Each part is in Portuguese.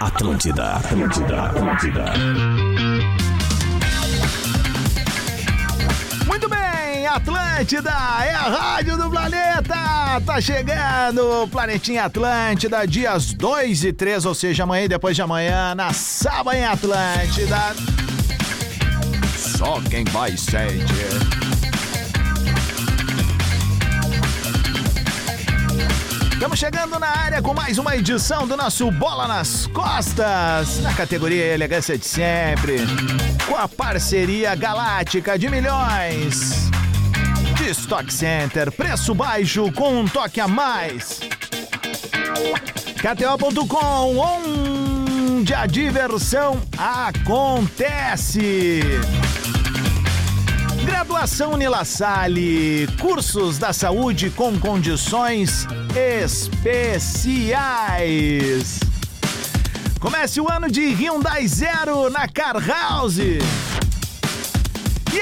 Atlântida, Atlântida, Atlântida. Muito bem, Atlântida é a rádio do planeta. Tá chegando o Planetinha Atlântida, dias 2 e 3, ou seja, amanhã e depois de amanhã, na Saba em Atlântida. Só quem vai sente. Estamos chegando na área com mais uma edição do nosso Bola nas Costas, na categoria Elegância de Sempre, com a parceria galáctica de milhões. De Stock Center, preço baixo com um toque a mais. KTO.com, onde a diversão acontece. Graduação Nila Salle, cursos da saúde com condições especiais. Comece o ano de Hyundai Zero na Car House. E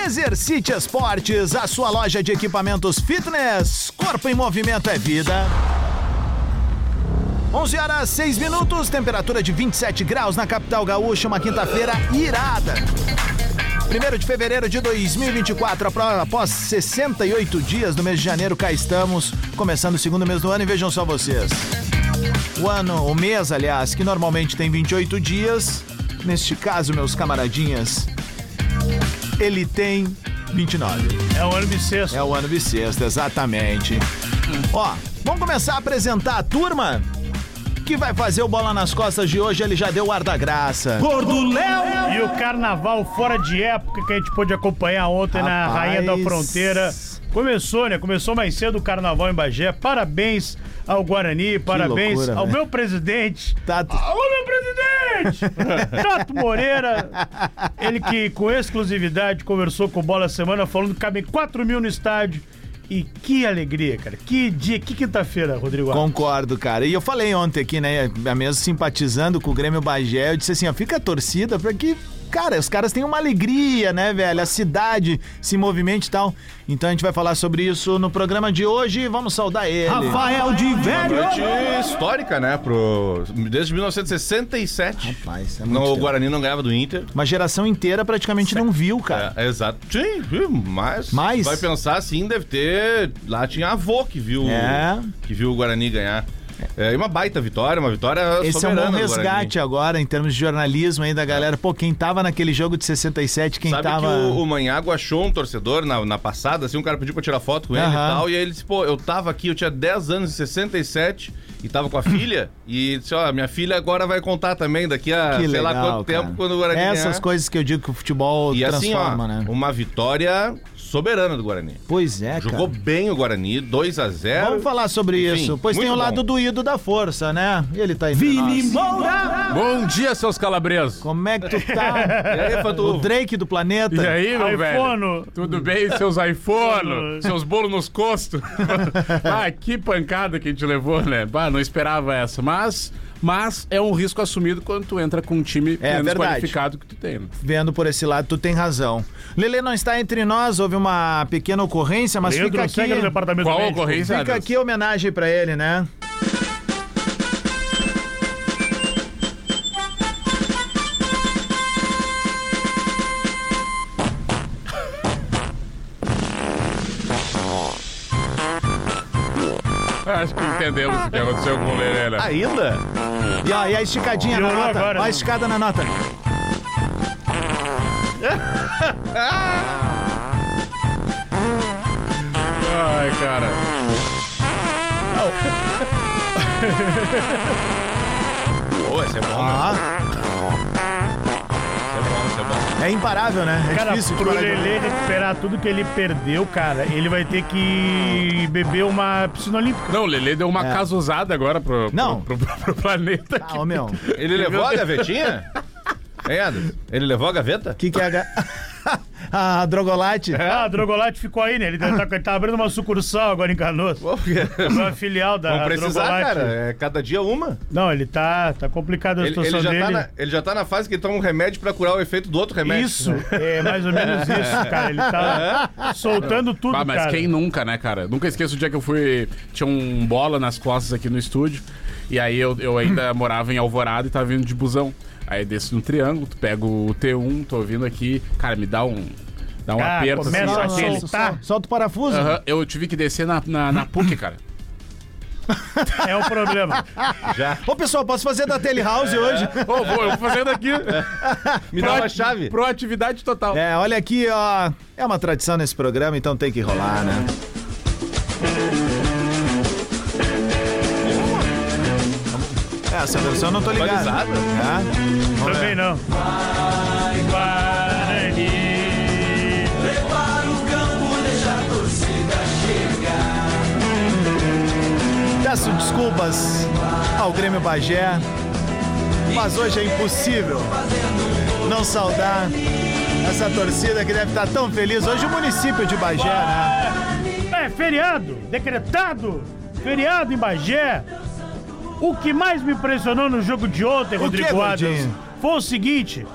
Exercite Esportes, a sua loja de equipamentos fitness. Corpo em movimento é vida. 11 horas 6 minutos, temperatura de 27 graus na capital gaúcha, uma quinta-feira irada. 1 de fevereiro de 2024, apro- após 68 dias do mês de janeiro, cá estamos, começando o segundo mês do ano e vejam só vocês. O ano, o mês, aliás, que normalmente tem 28 dias, neste caso, meus camaradinhas, ele tem 29. É o ano bissexto. É o ano bissexto, exatamente. Ó, vamos começar a apresentar a turma que vai fazer o Bola nas Costas de hoje. Ele já deu o ar da graça. Gordo Léo! E o carnaval fora de época que a gente pôde acompanhar ontem na Rapaz. Rainha da Fronteira. Começou, né? Começou mais cedo o carnaval em Bagé. Parabéns ao Guarani, parabéns loucura, ao velho. meu presidente. Tato. Alô, meu presidente! Tato Moreira, ele que com exclusividade conversou com o Bola Semana, falando que cabem 4 mil no estádio. E que alegria, cara. Que dia, que quinta-feira, Rodrigo. Concordo, cara. E eu falei ontem aqui, né, mesmo simpatizando com o Grêmio Bagé, eu disse assim, ó, fica a torcida pra que, cara, os caras têm uma alegria, né, velho? A cidade se movimente e tal. Então a gente vai falar sobre isso no programa de hoje. Vamos saudar ele. Rafael de Velho! Noite histórica, né? Pro... Desde 1967. Rapaz, é muito Não, o. Guarani não ganhava do Inter. Uma geração inteira praticamente não viu, cara. É, exato. Sim, viu? mas. Mais? Vai pensar assim, deve ter. Lá tinha avô que viu, É. que viu o Guarani ganhar. É, e uma baita vitória, uma vitória Esse é um bom resgate agora, em termos de jornalismo aí da galera. Pô, quem tava naquele jogo de 67, quem Sabe tava. que o, o Manhago achou um torcedor na, na passada, assim, um cara pediu pra tirar foto com ele e tal, e aí ele disse, pô, eu tava aqui, eu tinha 10 anos em 67 e tava com a filha, e disse, ó, minha filha agora vai contar também daqui a Que sei lá legal, quanto cara. tempo quando o Guarani Essas ganhar. coisas que eu digo que o futebol E assim, ó, transforma, né? uma vitória soberana do Guarani. Pois é, Jogou cara. bem o Guarani, 2 a 0 Vamos falar sobre Enfim, isso. Pois tem o lado bom. do ídolo da força, né? E ele tá entre nós. Bom dia, seus calabresos. Como é que tu tá? E aí, o? Drake do planeta. E aí, meu iPhone. velho? Tudo bem, seus iPhone? seus bolos nos costos? ah, que pancada que a gente levou, né? Bah, não esperava essa. Mas, mas é um risco assumido quando tu entra com um time É, menos verdade. qualificado que tu tem. né? Vendo por esse lado, tu tem razão. Lele não está entre nós, houve uma pequena ocorrência, mas Leandro fica aqui. departamento Qual médico. ocorrência? Fica aqui a homenagem pra ele, né? Acho que entendemos o que aconteceu com o Lelê, né? Ainda? E, ó, e a esticadinha na Piorou nota. agora, Ó, a né? escada na nota. Ai, cara. Pô, esse é bom, né? Ah, é imparável, né? É Cara, difícil pro Lelê recuperar tudo que ele perdeu, cara, ele vai ter que beber uma piscina olímpica. Não, o Lelê deu uma É. casa usada agora pro, pro, Não. pro, pro- pro planeta. Ah, ô meu, Ele levou a gavetinha? Hein, Anderson? Ele levou a gaveta? o que, que é a. ga- a Drogolate. Ah, a Drogolate ficou aí, né? Ele tá, ele tá abrindo uma sucursal agora em Canoas. Pô, porque- Uma filial da Vamos precisar, Drogolate. cara. É cada dia uma. Não, ele tá, tá complicado a Ele, situação ele já dele. tá na, ele já tá na fase que toma um remédio pra curar o efeito do outro remédio. Isso, é mais ou menos isso, cara. Ele tá soltando tudo, Ah, mas cara. quem nunca, né, cara? Nunca esqueço o dia que eu fui. Tinha um bola nas costas aqui no estúdio. E aí eu, eu ainda morava em Alvorada e tava vindo de busão. Aí desço no triângulo, tu pega o T1, tô vindo aqui. Cara, me dá um. Dá um Ah, aperto assim. começa ó. a Sol- aquele- sol- tá. Solta o parafuso. Aham, eu tive que descer na, na, na PUC, cara. É o problema. Já. Ô, pessoal, posso fazer da Telehouse hoje? Ô, vou, eu vou fazendo aqui. Me dá uma chave. Proatividade total. É, olha aqui, ó. É uma tradição nesse programa, então tem que rolar, né? É, Essa versão eu não tô ligado. Atualizada. É? Vamos Também ver. não. Guarani. Peço desculpas ao Grêmio Bagé, mas hoje é impossível não saudar essa torcida que deve estar tão feliz. Hoje o município de Bagé, né? É, feriado, decretado, feriado em Bagé. O que mais me impressionou no jogo de ontem, O Rodrigo que, Adams? Foi o seguinte.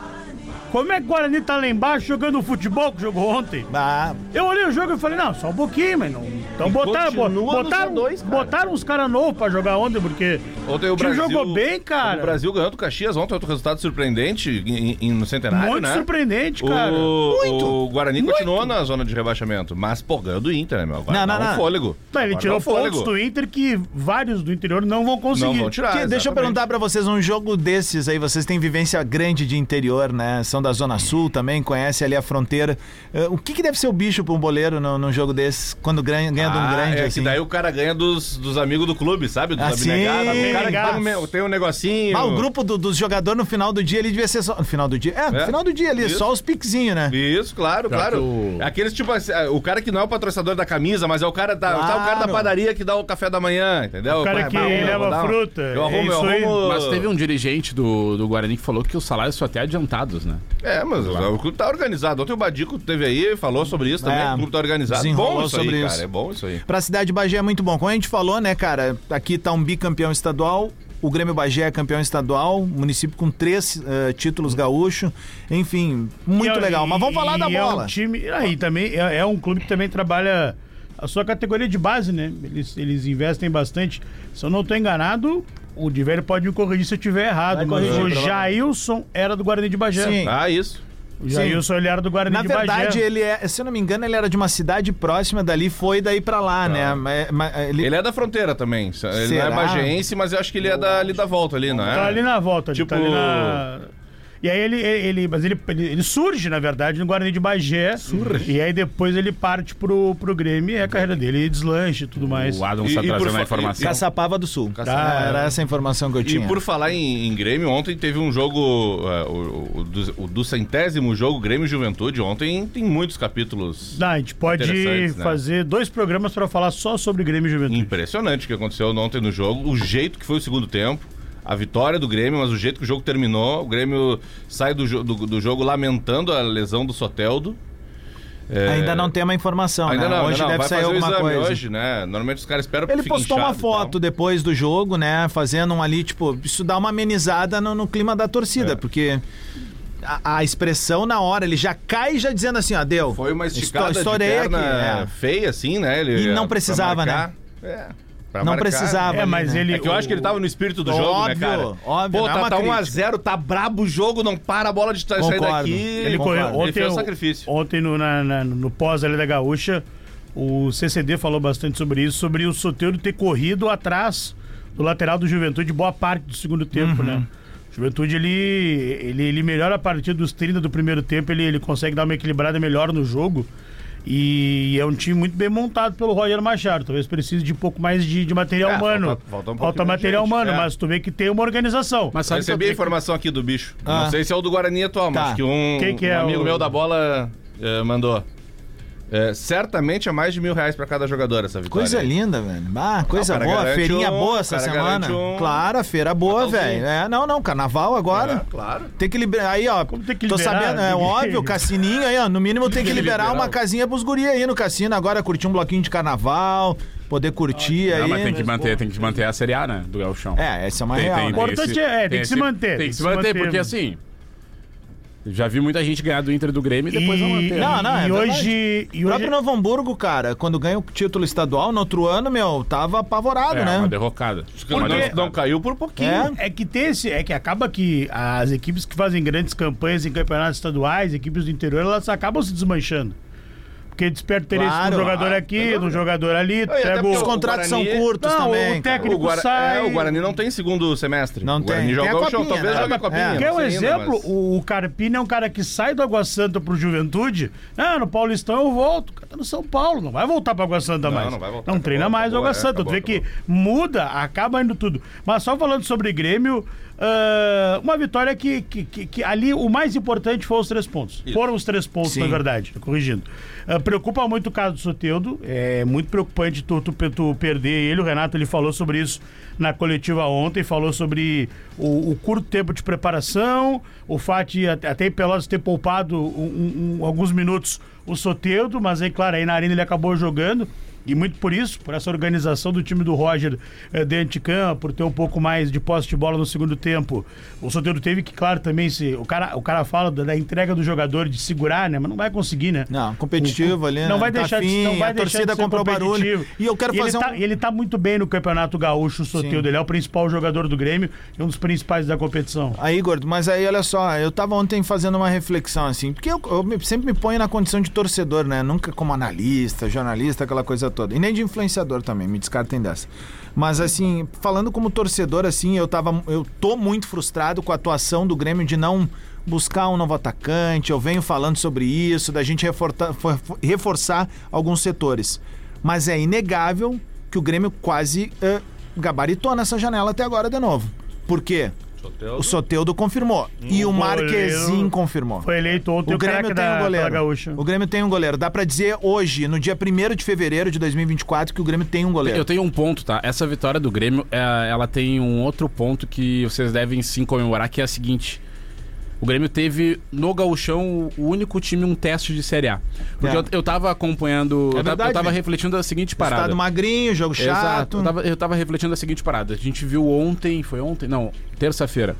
Como é que o Guarani tá lá embaixo jogando futebol que jogou ontem? Ah, Eu olhei o jogo e falei, não, só um pouquinho, mas não. Então botaram, bo- continua no botaram, Z2, cara. botaram uns caras novos pra jogar ontem, porque Ontem o Brasil jogou bem, cara. O Brasil ganhou do Caxias ontem, outro resultado surpreendente em- em- no centenário, Muito né? surpreendente, cara. O, o Guarani continuou na zona de rebaixamento, mas pô, ganhou do Inter, né, meu? Agora Não, não, um não. fôlego. Não, ele Agora tirou pontos do Inter que vários do interior não vão conseguir. Não vão tirar. que- deixa eu perguntar pra vocês, um jogo desses aí, vocês têm vivência grande de interior, né? São da Zona Sul também, conhecem ali a fronteira. Eh, o que, que deve ser o bicho pra um boleiro num, num jogo desses, quando ganha, ganha de um Ah, grande é assim? que daí o cara ganha dos, dos amigos do clube, sabe? Dos Ah, abnegados. tem um negocinho. Ah, o grupo do- dos jogadores no final do dia, ele devia ser só. No final do dia? É, no É. final do dia ali, Isso. só os piquezinhos, né? Isso, claro, Pior claro. que o- Aqueles tipo assim, ah, o cara que não é o patrocinador da camisa, mas é o cara da, tá o cara da Claro. padaria que dá o café da manhã, entendeu? O cara que eu leva dar um- fruta, Eu é arrumo, eu isso aí. arrumo. Mas teve um dirigente do, do Guarani que falou que os salários são até adiantados, né? É, mas o clube tá organizado. Ontem o Badico teve aí e falou sobre isso também. É, o clube tá organizado. desenrolou Bom isso sobre aí, isso. cara. É bom isso aí. Pra cidade de Bagé é muito bom. Como a gente falou, né, cara? Aqui tá um bicampeão estadual. O Grêmio Bagé é campeão estadual, município com três eh, títulos gaúcho. Enfim, muito E é- legal. Mas vamos falar da e bola. É um time, aí também é, é um clube que também trabalha a sua categoria de base, né? Eles, eles investem bastante. Se eu não estou enganado, o Diverio pode me corrigir se eu estiver errado, mas corrigir, o. Jailson era do Guarani de Bagé. Sim. Ah, isso. O Jailson ele era do Guarani Na de verdade, Bagé. ele é, se eu não me engano, ele era de uma cidade próxima dali, foi daí pra lá, né? Mas, mas ele, Ele é da fronteira também. Ele não Será? é bageense, mas eu acho que ele é da, ali da volta ali, não é? Tá ali na volta, ali, Tipo- tá ali na... E aí ele, ele, ele- mas ele, ele, ele surge, na verdade, no Guarani de Bagé. Surge. E aí depois ele parte pro, pro Grêmio e é a carreira dele deslanche e tudo mais. O Adams E- tá e por trazendo a informação. Caçapava do Sul. Caçapava. Ah, era essa a informação que eu E tinha. por falar em, em Grêmio, ontem teve um jogo, é, o, o, do, o do centésimo jogo Grêmio Juventude. Ontem tem muitos capítulos. Não, a gente pode né? fazer dois programas pra falar só sobre Grêmio e Juventude. Impressionante o que aconteceu ontem no jogo, o jeito que foi o segundo tempo. A vitória do Grêmio, mas o jeito que o jogo terminou, o Grêmio sai do, jo- do, do jogo lamentando a lesão do Soteldo. É, Ainda não tem uma informação, Ainda né? não, hoje não. deve sair alguma coisa. hoje, né? Normalmente os caras esperam Ele postou uma foto depois do jogo, né? Fazendo um ali, tipo, isso dá uma amenizada no, no clima da torcida, É. porque a, a expressão na hora, ele já cai já dizendo assim, ó, deu. Foi uma esticada de estourei perna aqui, é. feia, assim, né? Ele, E não precisava, né? É, pra Não marcar. precisava. É, ali, mas né? ele. É que eu acho que ele tava no espírito do Óbvio, jogo, né, cara? óbvio, Pô, é tá, tá crítica. 1x0, tá brabo o jogo, não para a bola de sair Concordo. daqui. Ele Concordo. correu. Ele Ontem, fez o o- sacrifício. ontem no, na- na- no pós ali da Gaúcha, o CCD falou bastante sobre isso, sobre o Soteldo ter corrido atrás do lateral do Juventude boa parte do segundo tempo, Uhum. né? O Juventude, ele, ele, ele melhora a partir dos 30 do primeiro tempo, ele, ele consegue dar uma equilibrada melhor no jogo. E é um time muito bem montado pelo Roger Machado. Talvez precise de um pouco mais de, de material É, humano. falta- falta um pouquinho material gente, humano, é. mas tu vê que tem uma organização. Mas sabe Recebi a que informação aqui do bicho. Ah. Não sei se é o do Guarani atual, Tá. mas que um, que um é amigo o- meu da bola eh, mandou. É, certamente é mais de mil reais pra cada jogador essa vitória. Coisa linda, velho. Ah, coisa cara boa. Feirinha um, boa essa semana. um Claro, feira boa, velho. É, não, não, carnaval agora. É, claro. Tem que liberar. Aí, ó. Como tem que tô liberar? sabendo, é Tem óbvio, cassininho aí, ó. No mínimo tem que liberar uma casinha pros guri aí no cassino agora, curtir um bloquinho de carnaval, poder curtir aí. Não, mas tem que manter, tem que manter a Série A, né? Do Gauchão. É, essa é uma Tem- real. tem- né? Importante esse- é, tem que se manter, Tem que se manter, porque assim. Já vi muita gente ganhar do Inter e do Grêmio e depois não manter. Não, não, é e hoje, e O hoje próprio Novo Hamburgo, cara, quando ganha o título estadual no outro ano, meu, tava apavorado, É, né? uma derrocada. Não, Porque- não caiu por pouquinho. É. é que tem esse, é que acaba que as equipes que fazem grandes campanhas em campeonatos estaduais, equipes do interior, elas acabam se desmanchando. Porque desperta interesse Claro. de um jogador Ah, aqui, de um jogador ali, até pega Os o... o contratos Guarani- são curtos Não, também. o técnico O, Guara- sai... é, o Guarani não tem segundo semestre. Não o Guarani tem. Tem joga a o chão, copinha, talvez né? jogue a copinha. É. Quer um não sei ainda, exemplo? mas- O Carpini é um cara que sai do Água Santa pro Juventude. Ah, no Paulistão eu volto. O cara tá no São Paulo, não vai voltar pra Água Santa Não, mais. não vai voltar, Não acabou, treina mais o acabou, Água é, Santa. tu acabou, vê que acabou. muda, acaba indo tudo. Mas só falando sobre Grêmio, ah, uma vitória que, que, que- que ali o mais importante foi os três pontos. Foram os três pontos, Sim. na verdade, corrigindo. Ah, preocupa muito o caso do Soteudo. É muito preocupante tu, tu, tu perder ele. O Renato ele falou sobre isso na coletiva ontem, falou sobre o, o curto tempo de preparação, o fato de até até em Pelotas ter poupado um- um- alguns minutos o Soteudo, mas aí, claro, aí na arena ele acabou jogando. E muito por isso, por essa organização do time do Roger eh, dentro de campo, por ter um pouco mais de posse de bola no segundo tempo. O Soteldo teve que, claro, também se. O cara, o cara fala da, da entrega do jogador, de segurar, né? Mas não vai conseguir, né? Não, competitivo ali, Não né? vai Tá deixar de, afim, não vai a deixar torcida de comprou barulho. E eu quero E fazer ele um... tá, ele tá muito bem no Campeonato Gaúcho, o Soteldo. Ele é o principal jogador do Grêmio e um dos principais da competição. Aí, gordo, mas aí olha só, eu tava ontem fazendo uma reflexão assim, porque eu, eu sempre me ponho na condição de torcedor, né? Nunca como analista, jornalista, aquela coisa toda. E nem de influenciador também, me descartem dessa. Mas assim, falando como torcedor, assim, eu tava. Eu tô muito frustrado com a atuação do Grêmio de não buscar um novo atacante. Eu venho falando sobre isso, da gente for- reforçar alguns setores. Mas é inegável que o Grêmio quase eh, gabaritou nessa janela até agora de novo. Por quê? O Soteudo confirmou. E o goleiro confirmou. Foi eleito ontem O o, Grêmio tem da, um goleiro. Gaúcha. O Grêmio tem um goleiro. Dá pra dizer hoje, no dia 1 de fevereiro de 2024, que o Grêmio tem um goleiro. Eu tenho um ponto, tá? Essa vitória do Grêmio, é, ela tem um outro ponto que vocês devem sim comemorar, que é a seguinte. O Grêmio teve no Gauchão o único time um teste de Série A. Porque É. eu, eu tava acompanhando. É eu, tava, verdade, eu tava né? refletindo a seguinte parada. Estado magrinho, jogo Exato. chato. Eu tava, eu tava refletindo a seguinte parada. A gente viu ontem, foi ontem? Não, terça-feira.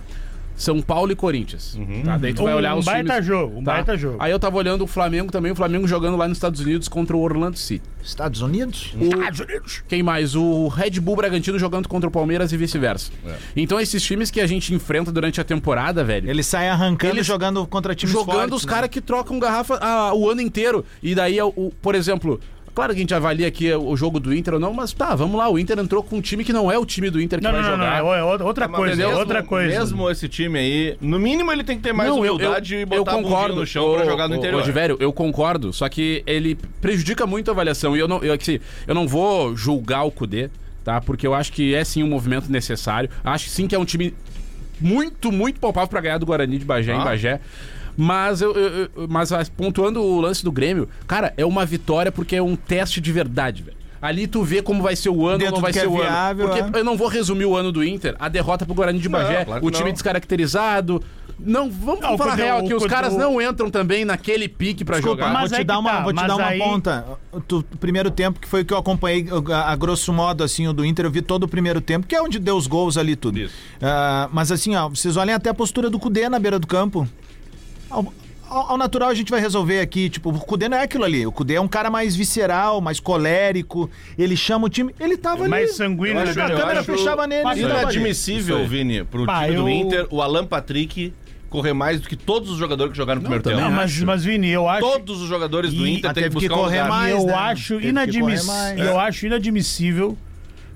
São Paulo e Corinthians. Tá? Daí tu vai Um olhar os baita times. jogo, um tá? baita jogo. Aí eu tava olhando o Flamengo também, o Flamengo jogando lá nos Estados Unidos contra o Orlando City. Estados Unidos? Estados Unidos. Quem mais? O Red Bull Bragantino jogando contra o Palmeiras e vice-versa. Então esses times que a gente enfrenta durante a temporada, velho. Ele sai arrancando Eles- jogando contra times jogando fortes, os né? caras que trocam garrafa ah, o ano inteiro. E daí, o, o- por exemplo, claro que a gente avalia aqui o jogo do Inter ou não, mas tá, vamos lá. O Inter entrou com um time que não é o time do Inter que Não, vai não, jogar. não, é outra- outra Mas coisa, mesmo- outra coisa. Mesmo esse time aí, no mínimo ele tem que ter mais Não, eu- humildade eu, e botar eu concordo no chão pra Ô, jogar no ô, interior. Ô, Diverio, eu concordo, só que ele prejudica muito a avaliação. E eu não, eu, assim, eu não vou julgar o Kudê, tá? Porque eu acho que é sim um movimento necessário. Acho sim que é um time muito, muito palpável pra ganhar do Guarani de Bagé em Ah. Bagé. Mas, eu, eu- eu- mas pontuando o lance do Grêmio, cara, é uma vitória porque é um teste de verdade, velho. Ali tu vê como vai ser o ano Dentro ou não vai ser é o viável, ano. é. Porque eu não vou resumir o ano do Inter, a derrota pro Guarani de Não, Bagé, claro que o time não. descaracterizado. Não, vamos Não, falar real que os caras não entram também naquele pique pra Desculpa, jogar. mas vou te dar uma, tá, vou te dar uma aí- ponta. O primeiro tempo, que foi o que eu acompanhei, a, a grosso modo, assim, o do Inter, eu vi todo o primeiro tempo, que é onde deu os gols ali tudo. Isso. Ah, mas assim, ó, vocês olhem até a postura do Cudê na beira do campo. Ao, ao- ao natural a gente vai resolver aqui, tipo, o Cudê não é aquilo ali. O Cudê é um cara mais visceral, mais colérico. Ele chama o time. Ele tava ali. Mais sanguíneo, Eu né, acho que a câmera acho fechava nele. Mas ele ali. Inadmissível, Isso aí. Vini, pro Bah, time do eu- Inter, o Alan Patrick correr mais do que todos os jogadores que jogaram no primeiro tempo. Não, mas, mas Vini, eu acho. Todos os jogadores do E- Inter têm que que buscar um correr lugar. mais. eu né? acho que inadmiss... correr mais. eu acho inadmissível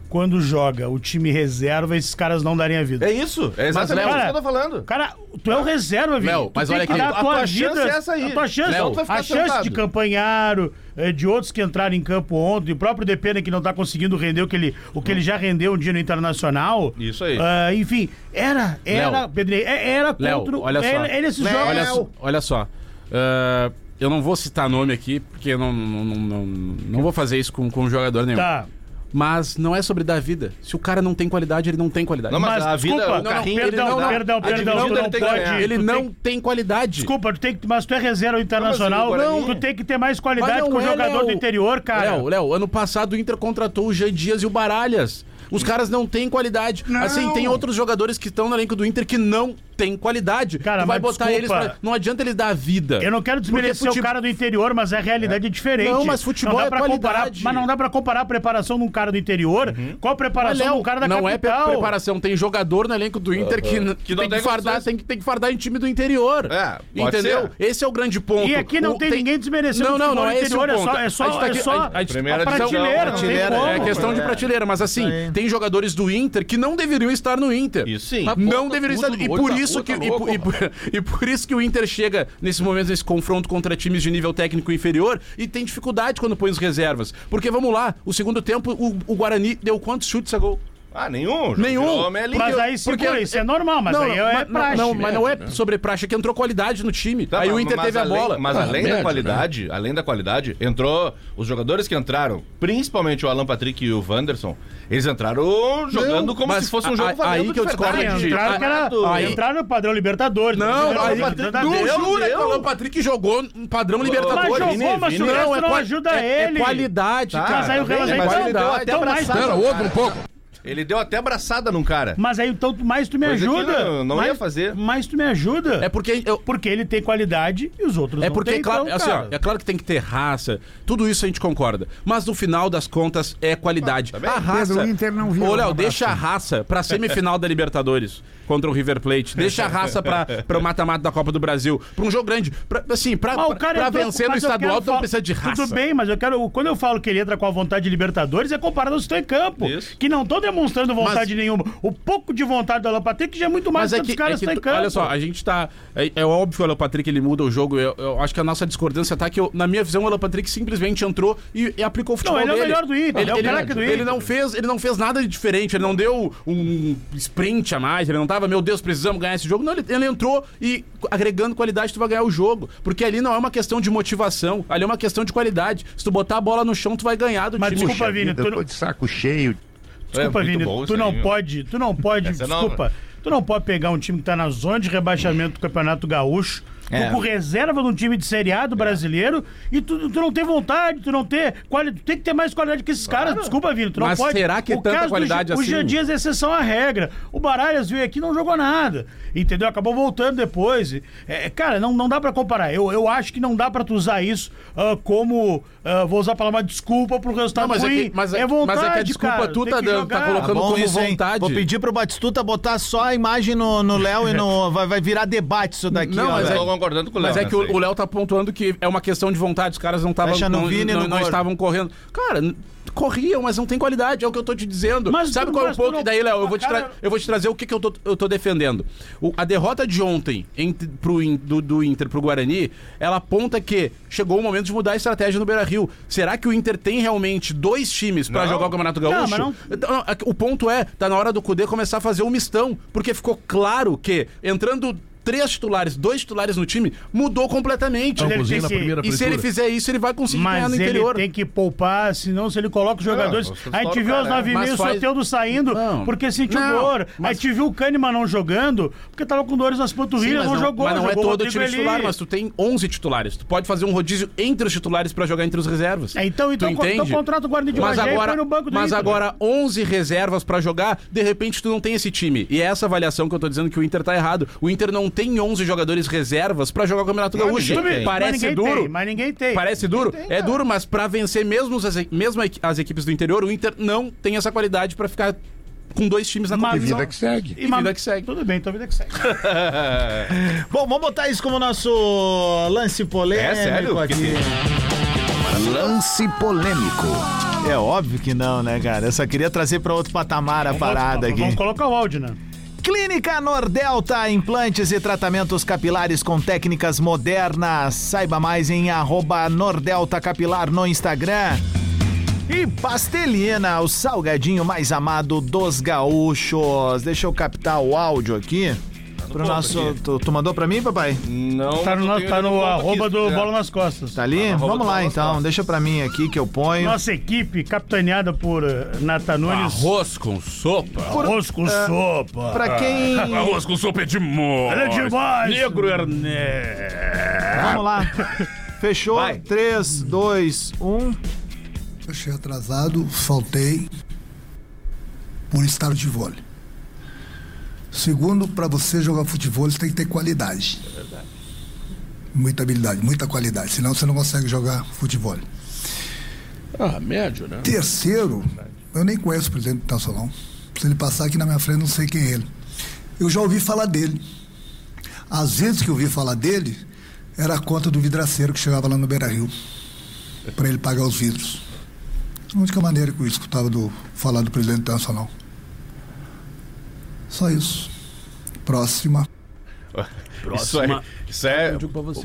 quando joga o time reserva esses caras não darem a vida. É isso, é exatamente Léo, isso que eu tô falando. Cara, tu é o reserva, Vini. Léo, Tu mas tem olha que aqui, dar a tua tua vida, chance é essa aí. A tua chance, Léo, a chance sentado. de Campanharo, eh, de outros que entraram em campo ontem, o próprio Depena que não tá conseguindo render o que ele, o que ele já rendeu um dia no Internacional. Isso aí. Ah, enfim, era, era, Léo. Pedrinho, é- era Léo, contra... o- olha só. Era, era esses Léo. jogos... Olha, só- olha só. ah, eu não vou citar nome aqui, porque eu não, não, não, não, não vou fazer isso com, com jogador nenhum. Tá. Mas não é sobre dar vida. Se o cara não tem qualidade, ele não tem qualidade. Não, mas Mas, a vida, desculpa, o não, carrinho, perdão, ele não dá. perdão, perdão, tu não pode- ganhar. ele tu não tem- tem qualidade. Desculpa, tu tem, que- mas tu é reserva internacional. Não, tu tem que ter mais qualidade que o não é, jogador Léo. do interior, cara. Léo, Léo, ano passado o Inter contratou o Jean Dias e o Baralhas. Os caras não têm qualidade. Assim, tem outros jogadores que estão no elenco do Inter que não têm qualidade. Cara, tu vai botar desculpa. eles pra... Não adianta eles dar a vida. Eu não quero desmerecer o cara do interior, mas a realidade é, diferente. Não, mas futebol Não dá é pra comparar, qualidade. Mas não dá pra comparar a preparação de um cara do interior com a preparação Léo, de um cara da não é capital. pre- preparação. Tem jogador no elenco do Inter que, n- Que não tem, que tem fardar, tem, que, tem que fardar em time do interior. É, pode Entendeu? ser. Esse é o grande ponto. E aqui não O- tem ninguém desmerecendo Não, o não, futebol não é esse o interior, é ponto. só- é só- A gente tá é só a- a- Primeira a prateleira, não tem. É questão de É. prateleira, mas assim, Isso tem jogadores do Inter que não deveriam estar no Inter. Isso sim. Mas não deveriam estar. E no por da isso que tá e, por- louco, e por- e por isso que o Inter chega nesse momento nesse confronto contra times de nível técnico inferior e tem dificuldade quando põe os reservas. Porque vamos lá, o segundo tempo o, o Guarani deu quantos chutes a gol? Ah, nenhum. Nenhum. Virou Melinho. Mas aí segura, isso é normal, mas aí é mas, praxe. Não, mas não é sobre praxe, é que entrou qualidade no time. Tá, aí o mas- Inter mas teve a além- bola. Mas Ah, além médio, da qualidade, além da qualidade, entrou os jogadores que entraram, principalmente o Alan Patrick e o Wanderson, eles entraram jogando como mas se fosse um a- jogo a- valendo aí de que eu discordo de. Entraram, que era, Aí- entraram no padrão Libertadores. Não, Entraram aí, no não jura que o Alan Patrick jogou um padrão Mas Libertadores. jogou, mas o resto não quali- ajuda é, ele. É qualidade, Tá, cara. Mas aí o mas então, até então mais. Espera, outro um pouco. Ele deu até abraçada num cara. mas aí então mais tu me Coisa que ajuda. eu não mais, ia fazer. Mas tu me ajuda. É porque eu, Porque ele tem qualidade e os outros É não porque, têm, claro, então, assim, ó, cara. é claro que tem que ter raça, tudo isso a gente concorda. Mas no final das contas é qualidade. tá bem. a raça. Pedro, o Inter não viu Ô, um Léo, abraço. deixa a raça pra semifinal da Libertadores contra o River Plate. Deixa a raça pra, pra o mata-mata da Copa do Brasil. Pra um jogo grande. Pra, assim, pra, Mas o pra, cara pra entrou- vencer no mas eu estadual, tu não falar- precisa de raça. Tudo bem, mas eu quero. Quando eu falo que ele entra com a vontade de Libertadores, é comparado aos que estão em campo. Isso. Que não estão demonstrando vontade Mas- nenhuma. O pouco de vontade do Alan Patrick já é muito mais Mas do é que que, os caras é que tu- olha só, a gente tá. É, é óbvio que o Alan Patrick ele muda o jogo. Eu, eu acho que a nossa discordância tá que, eu- na minha visão, o Alan Patrick simplesmente entrou e, e aplicou o futebol ele é o dele. melhor do Inter, Ele, ele é o ele- craque do ele Inter. não fez, ele não fez nada de diferente. Ele não deu um sprint a mais. Ele não tava, meu Deus, precisamos ganhar esse jogo. Não, ele, ele entrou e agregando qualidade tu vai ganhar o jogo. Porque ali não é uma questão de motivação, ali é uma questão de qualidade. Se tu botar a bola no chão, tu vai ganhar do Mas time. desculpa, Vini, tu não- tô de saco cheio. Desculpa, É Vini, tu não aí, pode, tu não pode, é nova. desculpa, tu não pode pegar um time que tá na zona de rebaixamento do Campeonato Gaúcho, É. tu com reserva de um time de Série A do brasileiro, e tu, tu não tem vontade, tu não tem qualidade, tu tem que ter mais qualidade que esses caras, desculpa, Vini, tu não Mas pode. será que é o tanta do qualidade Gia- O assim? Jean Dias é exceção à regra, o Baralhas veio aqui e não jogou nada, entendeu? Acabou voltando depois, É, cara, não, não dá pra comparar, eu, eu acho que não dá pra tu usar isso ah, como, ah, vou usar a palavra desculpa pro resultado Não, mas é ruim, que- mas é- é vontade, mas é que a desculpa cara, tu tá que dando, tá colocando- Tá bom como isso, hein? vontade. Vou pedir pro Batistuta botar só a imagem no no Léo e no. Vai, vai virar debate isso daqui, Não, ó, mas Eu tô concordando com o Léo. Mas é que nessa aí. o o Léo tá pontuando que é uma questão de vontade. Os caras não estavam não, Vini não, estavam correndo. Cara, corriam, mas não tem qualidade, é o que eu tô te dizendo. Mas Sabe qual é o ponto? não- E daí, Léo, eu vou te, Cara- eu vou te trazer o que, que eu, tô, eu tô defendendo. O- a derrota de ontem entre, pro, In- do, do Inter pro Guarani, ela aponta que chegou o momento de mudar a estratégia no Beira Rio. Será que o Inter tem realmente dois times pra Não. jogar o Campeonato Gaúcho? não- Então, não, O ponto é, tá na hora do Cudê começar a fazer um mistão, porque ficou claro que entrando três titulares, dois titulares no time, mudou completamente. Cozinha que- primeira E se ele fizer isso, ele vai conseguir ganhar Mas no ele interior. tem que poupar, senão se ele coloca os jogadores. Não, você a gente estoura viu o aos cara, nove e mas meia o faz- Soteldo saindo Não. porque sentiu Não, dor. mas- A gente viu o Kahneman não jogando porque tava com dores nas panturrilhas, mas não, não, jogou. mas não é jogou o todo time Eli. titular, mas tu tem 11 titulares. Tu pode fazer um rodízio entre os titulares pra jogar entre os reservas. É, então, então, tu então contrata o Guarani de mas e agora, no banco do Mas Inter, agora 11 reservas pra jogar, de repente tu não tem esse time. E é essa avaliação que eu tô dizendo que o Inter tá errado. O Inter não tem 11 jogadores reservas pra jogar o Campeonato Mas Gaúcho. ninguém tem. mas Parece ninguém duro. Tem, mas ninguém tem. Parece duro? é duro, mas pra vencer mesmo as, mesmo as equipes do interior, o Inter não tem essa qualidade pra ficar com dois times na Mas- competição. Vida que segue. E, E vida que segue. Tudo bem, então vida que segue. Bom, vamos botar isso como nosso lance polêmico É sério? aqui. Lance polêmico. É óbvio que não, né, cara? Eu só queria trazer pra outro patamar a parada vamos, aqui. Vamos colocar o áudio, né? Clínica Nordelta, implantes e tratamentos capilares com técnicas modernas. Saiba mais em arroba Nordelta Capilar no Instagram. E Pastelina, o salgadinho mais amado dos gaúchos. Deixa eu captar o áudio aqui. Pro nosso. Tu, tu mandou pra mim, papai? Não, Tá no, nosso- tá no arroba aqui, do Bola nas Costas. Tá ali? Arroba Vamos lá então. Costas. Deixa pra mim aqui que eu ponho. Nossa equipe, capitaneada por eh, Nata Nunes. Arroz com sopa. Arroz com sopa. Pra quem. Arroz com sopa é demais. Ele é demais. Negro Ernesto. Vamos lá. Fechou? Vai. 3, 2, 1. Eu cheguei atrasado, faltei por estar de vôlei. Segundo, para você jogar futebol, você tem que ter qualidade. Muita habilidade, muita qualidade. Senão você não consegue jogar futebol. Ah, médio, né? Terceiro, eu nem conheço o presidente do Nacional. Se ele passar aqui na minha frente, não sei quem é ele. Eu já ouvi falar dele. Às vezes que eu ouvi falar dele, era a conta do vidraceiro que chegava lá no Beira Rio. Para ele pagar os vidros. A única maneira que eu escutava do, falar do presidente do Nacional. Só isso. Próxima. Isso, aí, isso é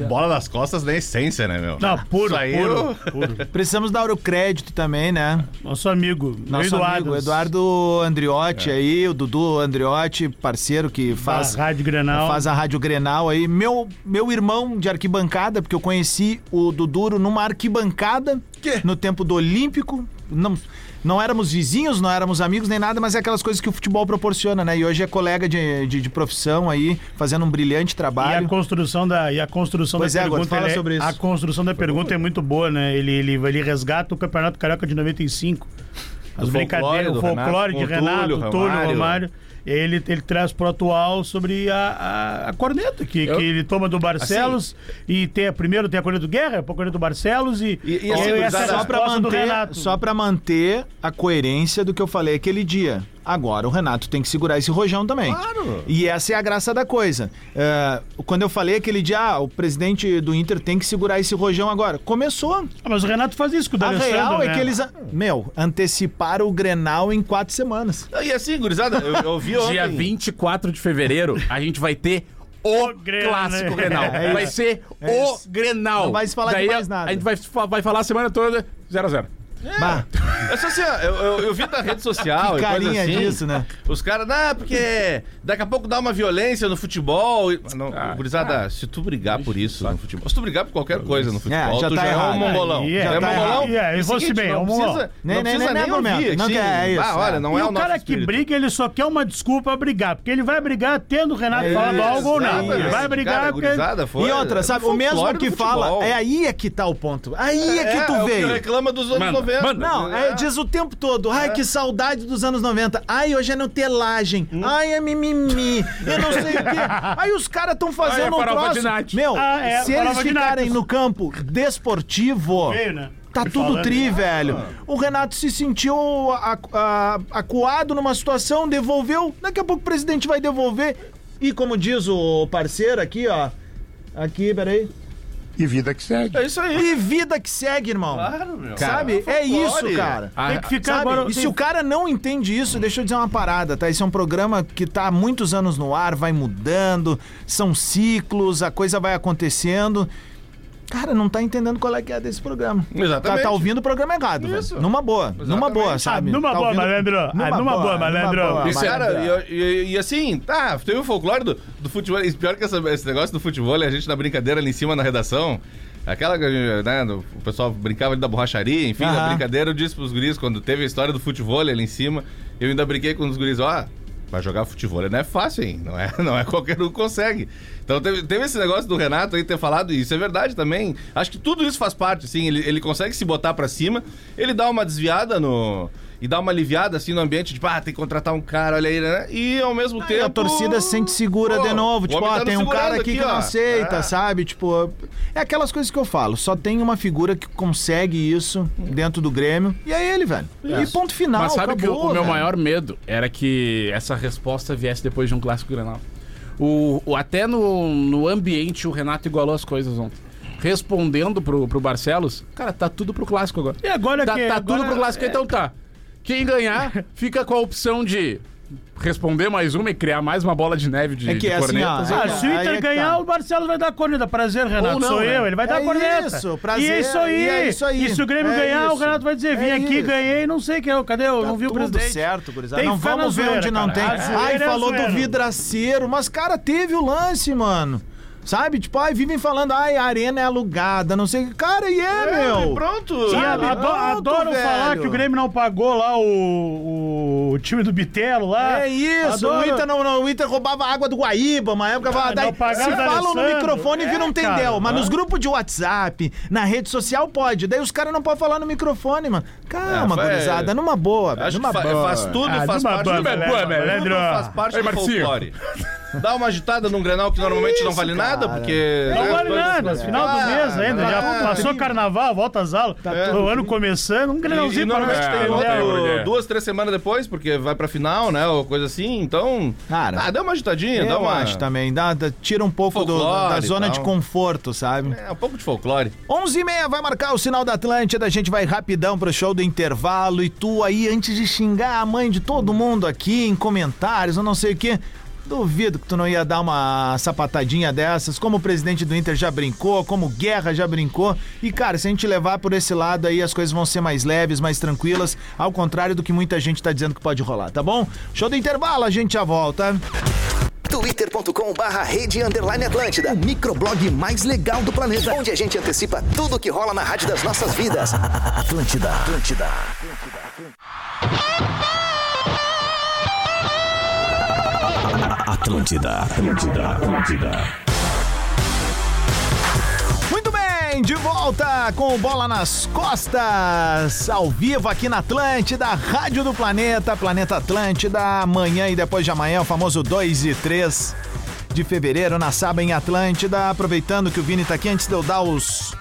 bola nas costas na essência, né, meu? Não, puro, Isso aí puro, eu- puro. Precisamos dar o crédito também, né? Nosso amigo, Nosso Eduardo. amigo Eduardo Andriotti aí, o Dudu Andriotti, parceiro que faz, Faz Rádio Grenal. faz a Rádio Grenal aí. Meu, meu irmão de arquibancada, porque eu conheci o Duduro numa arquibancada no tempo do Olímpico. Não, não éramos vizinhos, não éramos amigos nem nada, mas é aquelas coisas que o futebol proporciona, né? E hoje é colega de, de, de profissão aí, fazendo um brilhante E a trabalho. Construção da, e a construção Pois da é, agora pergunta. fala é- sobre isso. A construção da pergunta é muito boa, né? Ele, ele, ele resgata o Campeonato Carioca de 95. As O brincadeiras, o folclore de Renato, Túlio, Túlio, Romário. Ele, ele traz pro atual sobre a, a, a corneta que, Eu- que ele toma do Barcelos. e tem a, primeiro tem a corneta do Guerra, depois a corneta do Barcelos e, E- e assim, essa é só do manter, Renato. só pra manter a coerência do que eu falei aquele dia. Agora o Renato tem que segurar esse rojão também. Claro. E essa é a graça da coisa. É, quando eu falei aquele dia, ah, o presidente do Inter tem que segurar esse rojão agora. Começou. Ah, mas o Renato faz isso com o A real é né? que eles, meu, anteciparam o Grenal em quatro semanas. E assim, gurizada, eu, eu vi ontem. Dia 24 de fevereiro, a gente vai ter o, O Grenal, clássico né? Grenal. É vai ser É o. Grenal. Não vai se falar de Daí mais a- nada. A gente vai, vai falar a semana toda 0x0. É. Bah. É assim, ó, eu, eu, eu, vi na rede social. Que carinha assim, disso, né? Os caras, ah, porque daqui a pouco dá uma violência no futebol. Não, ah, gurizada, ah, se tu brigar por isso no futebol, se tu brigar por qualquer coisa no é, futebol, é, já tu tá já é tá errado. é um mongolão. Já é tá mongolão. Yeah, eu bem, é um mongolão. Não, precisa nem, nem, nem ouvir. Não é isso. Olha, não é, o nosso cara que briga, ele só quer uma desculpa pra brigar, porque ele vai brigar tendo o Renato falado algo ou não. Vai brigar porque... E outra, sabe, o mesmo que fala, é aí é que tá o ponto. Aí é que tu veio. reclama dos anos 90 mesmo. Mano, não, é, diz o tempo todo. Ai, que saudade dos anos 90. Ai, hoje é nutelagem. Ai, é mimimi. Eu não sei o quê. Aí os caras estão fazendo Ai, é um troço. De Meu, ah, é, se eles ficarem no campo desportivo. Né? Tá Me tudo tri, velho. O Renato se sentiu acuado numa situação, devolveu. Daqui a pouco o presidente vai devolver. E como diz o parceiro aqui, ó. Aqui, peraí. E vida que segue. É isso aí. E vida que segue, irmão. Claro, meu. Sabe? Cara, é isso, cara. Tem que ficar Sabe? agora... E se o cara não entende isso, deixa eu dizer uma parada, tá? Esse é um programa que tá há muitos anos no ar, vai mudando, são ciclos, a coisa vai acontecendo. Cara, não tá entendendo qual é que é desse programa. Exatamente. Tá, tá ouvindo o programa errado, velho. Isso. Numa boa. Numa Exatamente. boa, Ah, sabe? numa Tá boa, ouvindo- malandro. Ah, numa boa, malandro. boa, Isso, malandro. cara, e, e- e assim, tá, teve o folclore do, do futebol. E pior que essa- esse negócio do futebol, a gente na brincadeira ali em cima na redação. Aquela, né, o pessoal brincava ali da borracharia, enfim, na Aham. brincadeira eu disse pros guris, quando teve a história do futebol ali em cima, eu ainda brinquei com os guris, ó, vai jogar futebol não é fácil, hein? Não é, não é qualquer um que consegue. Então teve, teve esse negócio do Renato aí ter falado, e isso é verdade também. Acho que tudo isso faz parte, assim, ele, ele consegue se botar pra cima, ele dá uma desviada no. E dá uma aliviada assim no ambiente, tipo, ah, tem que contratar um cara, olha aí, né? E ao mesmo E tempo. a torcida se sente segura Pô, de novo. Tipo, ó, tá tem um cara aqui aqui, que não ó. aceita, É. sabe? Tipo, é aquelas coisas que eu falo. Só tem uma figura que consegue isso dentro do Grêmio. E é ele, velho. E ponto final. Mas sabe que o- acabou, o meu maior medo era que essa resposta viesse depois de um clássico Grenal. O, o- até no, no ambiente o Renato igualou as coisas ontem. Respondendo pro, pro Barcelos, cara, tá tudo pro clássico agora. E agora Tá, que... tá agora- tudo pro clássico, então tá. Quem ganhar, fica com a opção de responder mais uma e criar mais uma bola de neve de, É que de é assim, cornetas. ó, eu- Ah, é- se o é Inter que ganhar, tá. o Barcelos vai dar a corneta. Prazer, Renato. Não, sou né? eu, ele vai dar É a corneta. isso, prazer, E é isso aí. e é isso aí. E se o Grêmio É ganhar, o isso. Renato vai dizer: vim É aqui, isso. ganhei, não sei quem é. Cadê? Eu Tá não vi o presidente. certo, gurizada. Tem Não vamos ver zoeira, onde não cara. tem. A zoeira Ai, é falou do vidraceiro, mas, cara, teve o lance, mano. Sabe? Tipo, ai, vivem falando, ai, a arena é alugada, não sei. Cara, e é, meu. Pronto. E Sabe? ado- Pronto, adoram velho. falar que o Grêmio não pagou lá o, o time do Bitelo lá. É isso, Adoro. o Inter, não, não, o Inter roubava água do Guaíba, uma época. falava, daí, se falam no microfone, um É, tendel. cara, mas né? nos grupos de WhatsApp, na rede social, pode. Daí os caras não podem falar no microfone, mano. Calma, É, gurizada, numa boa, Acho que numa fa- boa. faz tudo, Ah, faz parte boa, do faz parte Ei, do folclore. Dá uma agitada num Grenal que normalmente não vale nada, cara. porque... Não né, vale coisas- nada, final do Ah, mês ainda. tá Já tudo passou carnaval, volta às aulas. o ano começando, um E, e pra normalmente nós tem É, outro, duas, três semanas depois, porque vai pra final, né? Ou coisa assim, então. Cara, ah, dá uma agitadinha, dá Eu uma. acho também, dá, dá- tira um pouco do- da e zona de conforto, sabe? É, um pouco de folclore. 11 e meia vai marcar o sinal da Atlântida, a gente vai rapidão pro show do intervalo e tu aí, antes de xingar a mãe de todo mundo aqui em comentários ou não sei o quê, duvido que tu não ia dar uma sapatadinha dessas, como o presidente do Inter já brincou, como o Guerra já brincou, e cara, se a gente levar por esse lado aí, as coisas vão ser mais leves, mais tranquilas, ao contrário do que muita gente tá dizendo que pode rolar, tá bom? Show do intervalo, a gente já volta. twitter.com barra rede underline Atlântida, o microblog mais legal do planeta, onde a gente antecipa tudo que rola na rádio das nossas vidas. Atlântida, Atlântida. Atlântida, Atlântida, Atlântida. Muito bem, de volta com Bola nas Costas, ao vivo aqui na Atlântida, Rádio do Planeta, Planeta Atlântida, amanhã e depois de amanhã, o famoso 2 e 3 de fevereiro, na Saba em Atlântida. Aproveitando que o Vini tá aqui, antes de eu dar os,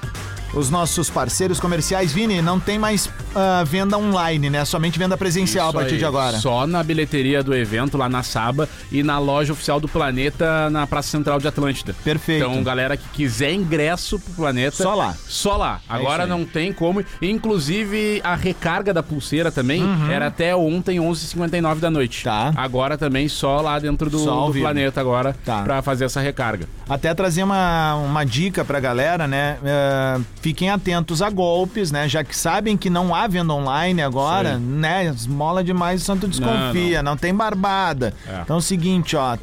os nossos parceiros comerciais, Vini, não tem mais ah, venda online, né? Somente venda presencial Isso a partir aí, de agora. Só na bilheteria do evento, lá na Saba, e na loja oficial do Planeta, na Praça Central de Atlântida. Perfeito. Então, galera que quiser ingresso pro Planeta... Só lá. Só lá. Agora isso aí. não tem como. Inclusive, a recarga da pulseira também era até ontem, 11h59 da noite. Uhum. Tá. Agora também só lá dentro do, do. Planeta agora, Tá. pra fazer essa recarga. Até trazer uma, uma dica pra galera, né? É, fiquem atentos a golpes, né? Já que sabem que não há venda online agora, Sim. né? Esmola demais, o santo desconfia, não, tem barbada. É. Então é o seguinte, ó.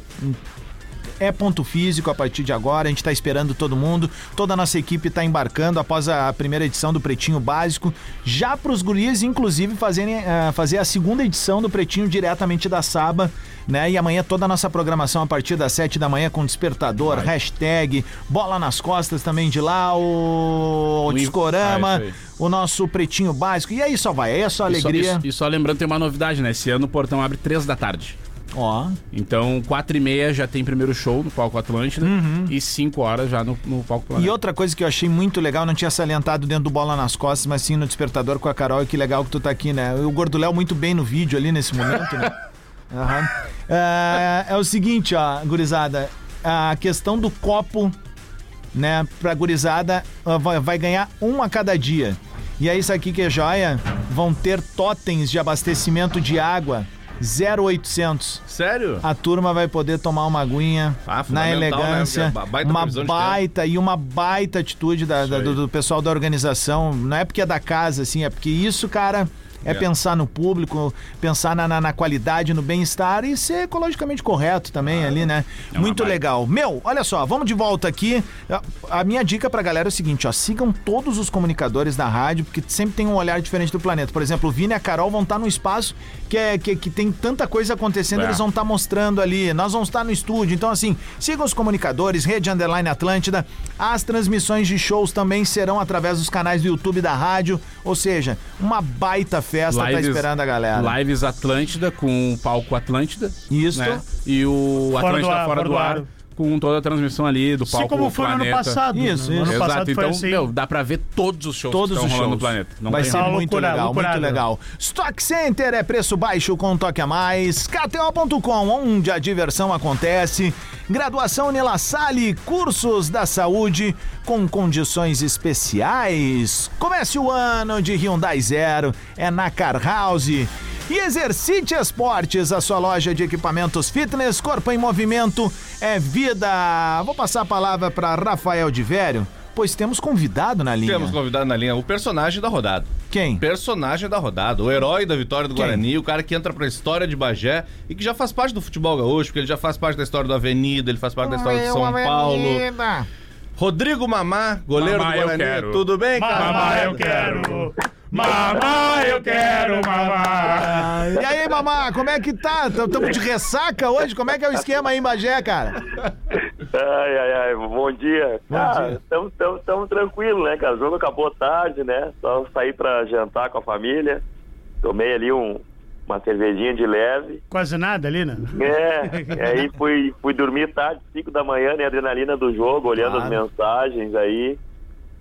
É ponto físico a partir de agora, a gente tá esperando todo mundo. Toda a nossa equipe tá embarcando após a primeira edição do Pretinho Básico. Já pros guris, inclusive, fazerem, eh, fazer a segunda edição do Pretinho diretamente da Saba, né? E amanhã toda a nossa programação a partir das 7 da manhã com despertador, hashtag, bola nas costas também de lá, o, o Discorama, Ah, aí. o nosso Pretinho Básico. E aí só vai, aí é só E só- alegria. E, e só lembrando, tem uma novidade, né? Esse ano o portão abre 3 da tarde. Ó, Então, 4 e meia já tem primeiro show no Palco Atlântida e 5 horas já no, no Palco Planeta. E outra coisa que eu achei muito legal, não tinha salientado dentro do Bola nas Costas, mas sim no Despertador com a Carol, e que legal que tu tá aqui, né? O Gordo Léo muito bem no vídeo ali nesse momento, né? Aham. É, é o seguinte, ó, gurizada, a questão do copo, né, pra gurizada, vai, vai ganhar um a cada dia. E aí, isso aqui que é joia, vão ter totens de abastecimento de água 0800 Sério? a turma vai poder tomar uma aguinha Ah, na fundamental, elegância, né? Baita uma baita e uma baita atitude da- da- do, do pessoal da organização. Não é porque é da casa, assim, é porque isso, cara. É, É. pensar no público, pensar na, na- na qualidade, no bem-estar e ser ecologicamente correto também ali, né? É Muito legal. Meu, olha só, vamos de volta aqui. A- A minha dica pra galera é o seguinte, ó, sigam todos os comunicadores da rádio, porque sempre tem um olhar diferente do planeta. Por exemplo, o Vini e a Carol vão estar num espaço que, é, que, que tem tanta coisa acontecendo, É. eles vão estar mostrando ali. Nós vamos estar no estúdio. Então, assim, sigam os comunicadores, Rede Underline Atlântida. As transmissões de shows também serão através dos canais do YouTube da rádio. Ou seja, uma baita festa tá esperando a galera. Lives Atlântida com o palco Atlântida. Isso. Né? E o Fora Atlântida do ar, fora do ar. Com toda a transmissão ali do Assim palco como foi no ano passado. Isso, né? Isso. ano passado Exato, foi então, assim. meu, dá pra ver todos os shows Todos que os estão rolando shows. no planeta. Não Vai ser muito loucura, legal, loucurada. muito legal. Stock Center é preço baixo com um toque a mais. KTO.com, onde a diversão acontece. Graduação Nela Salle, cursos da saúde com condições especiais. Comece o ano de Hyundai Zero, é na Car House. E Exercite Esportes, a sua loja de equipamentos fitness, corpo em movimento, é vida. Vou passar a palavra para Rafael de Vério, pois temos convidado na linha. Temos convidado na linha o personagem da rodada. Quem? Personagem da rodada, o herói da vitória do Quem? Guarani, o cara que entra pra história de Bagé e que já faz parte do futebol gaúcho, porque ele já faz parte da história do Avenida, ele faz parte da história de São Paulo. Rodrigo Mamá, goleiro Mamá, do eu Guarani. quero. Tudo bem, cara? Mamá, eu quero. Mamá, eu quero, mamá. E aí, mamá, como é que tá? Estamos de ressaca hoje? Como é que é o esquema aí em Bagé, cara? Ai, ai, ai, bom dia. Bom dia. Estamos tranquilos, né, cara? O jogo acabou tarde, né? Só saí pra jantar com a família. Tomei ali um, uma cervejinha de leve. Quase nada ali, né? É, e aí fui, fui dormir tarde, 5 da manhã, né? Adrenalina do jogo, olhando as Claro. mensagens aí.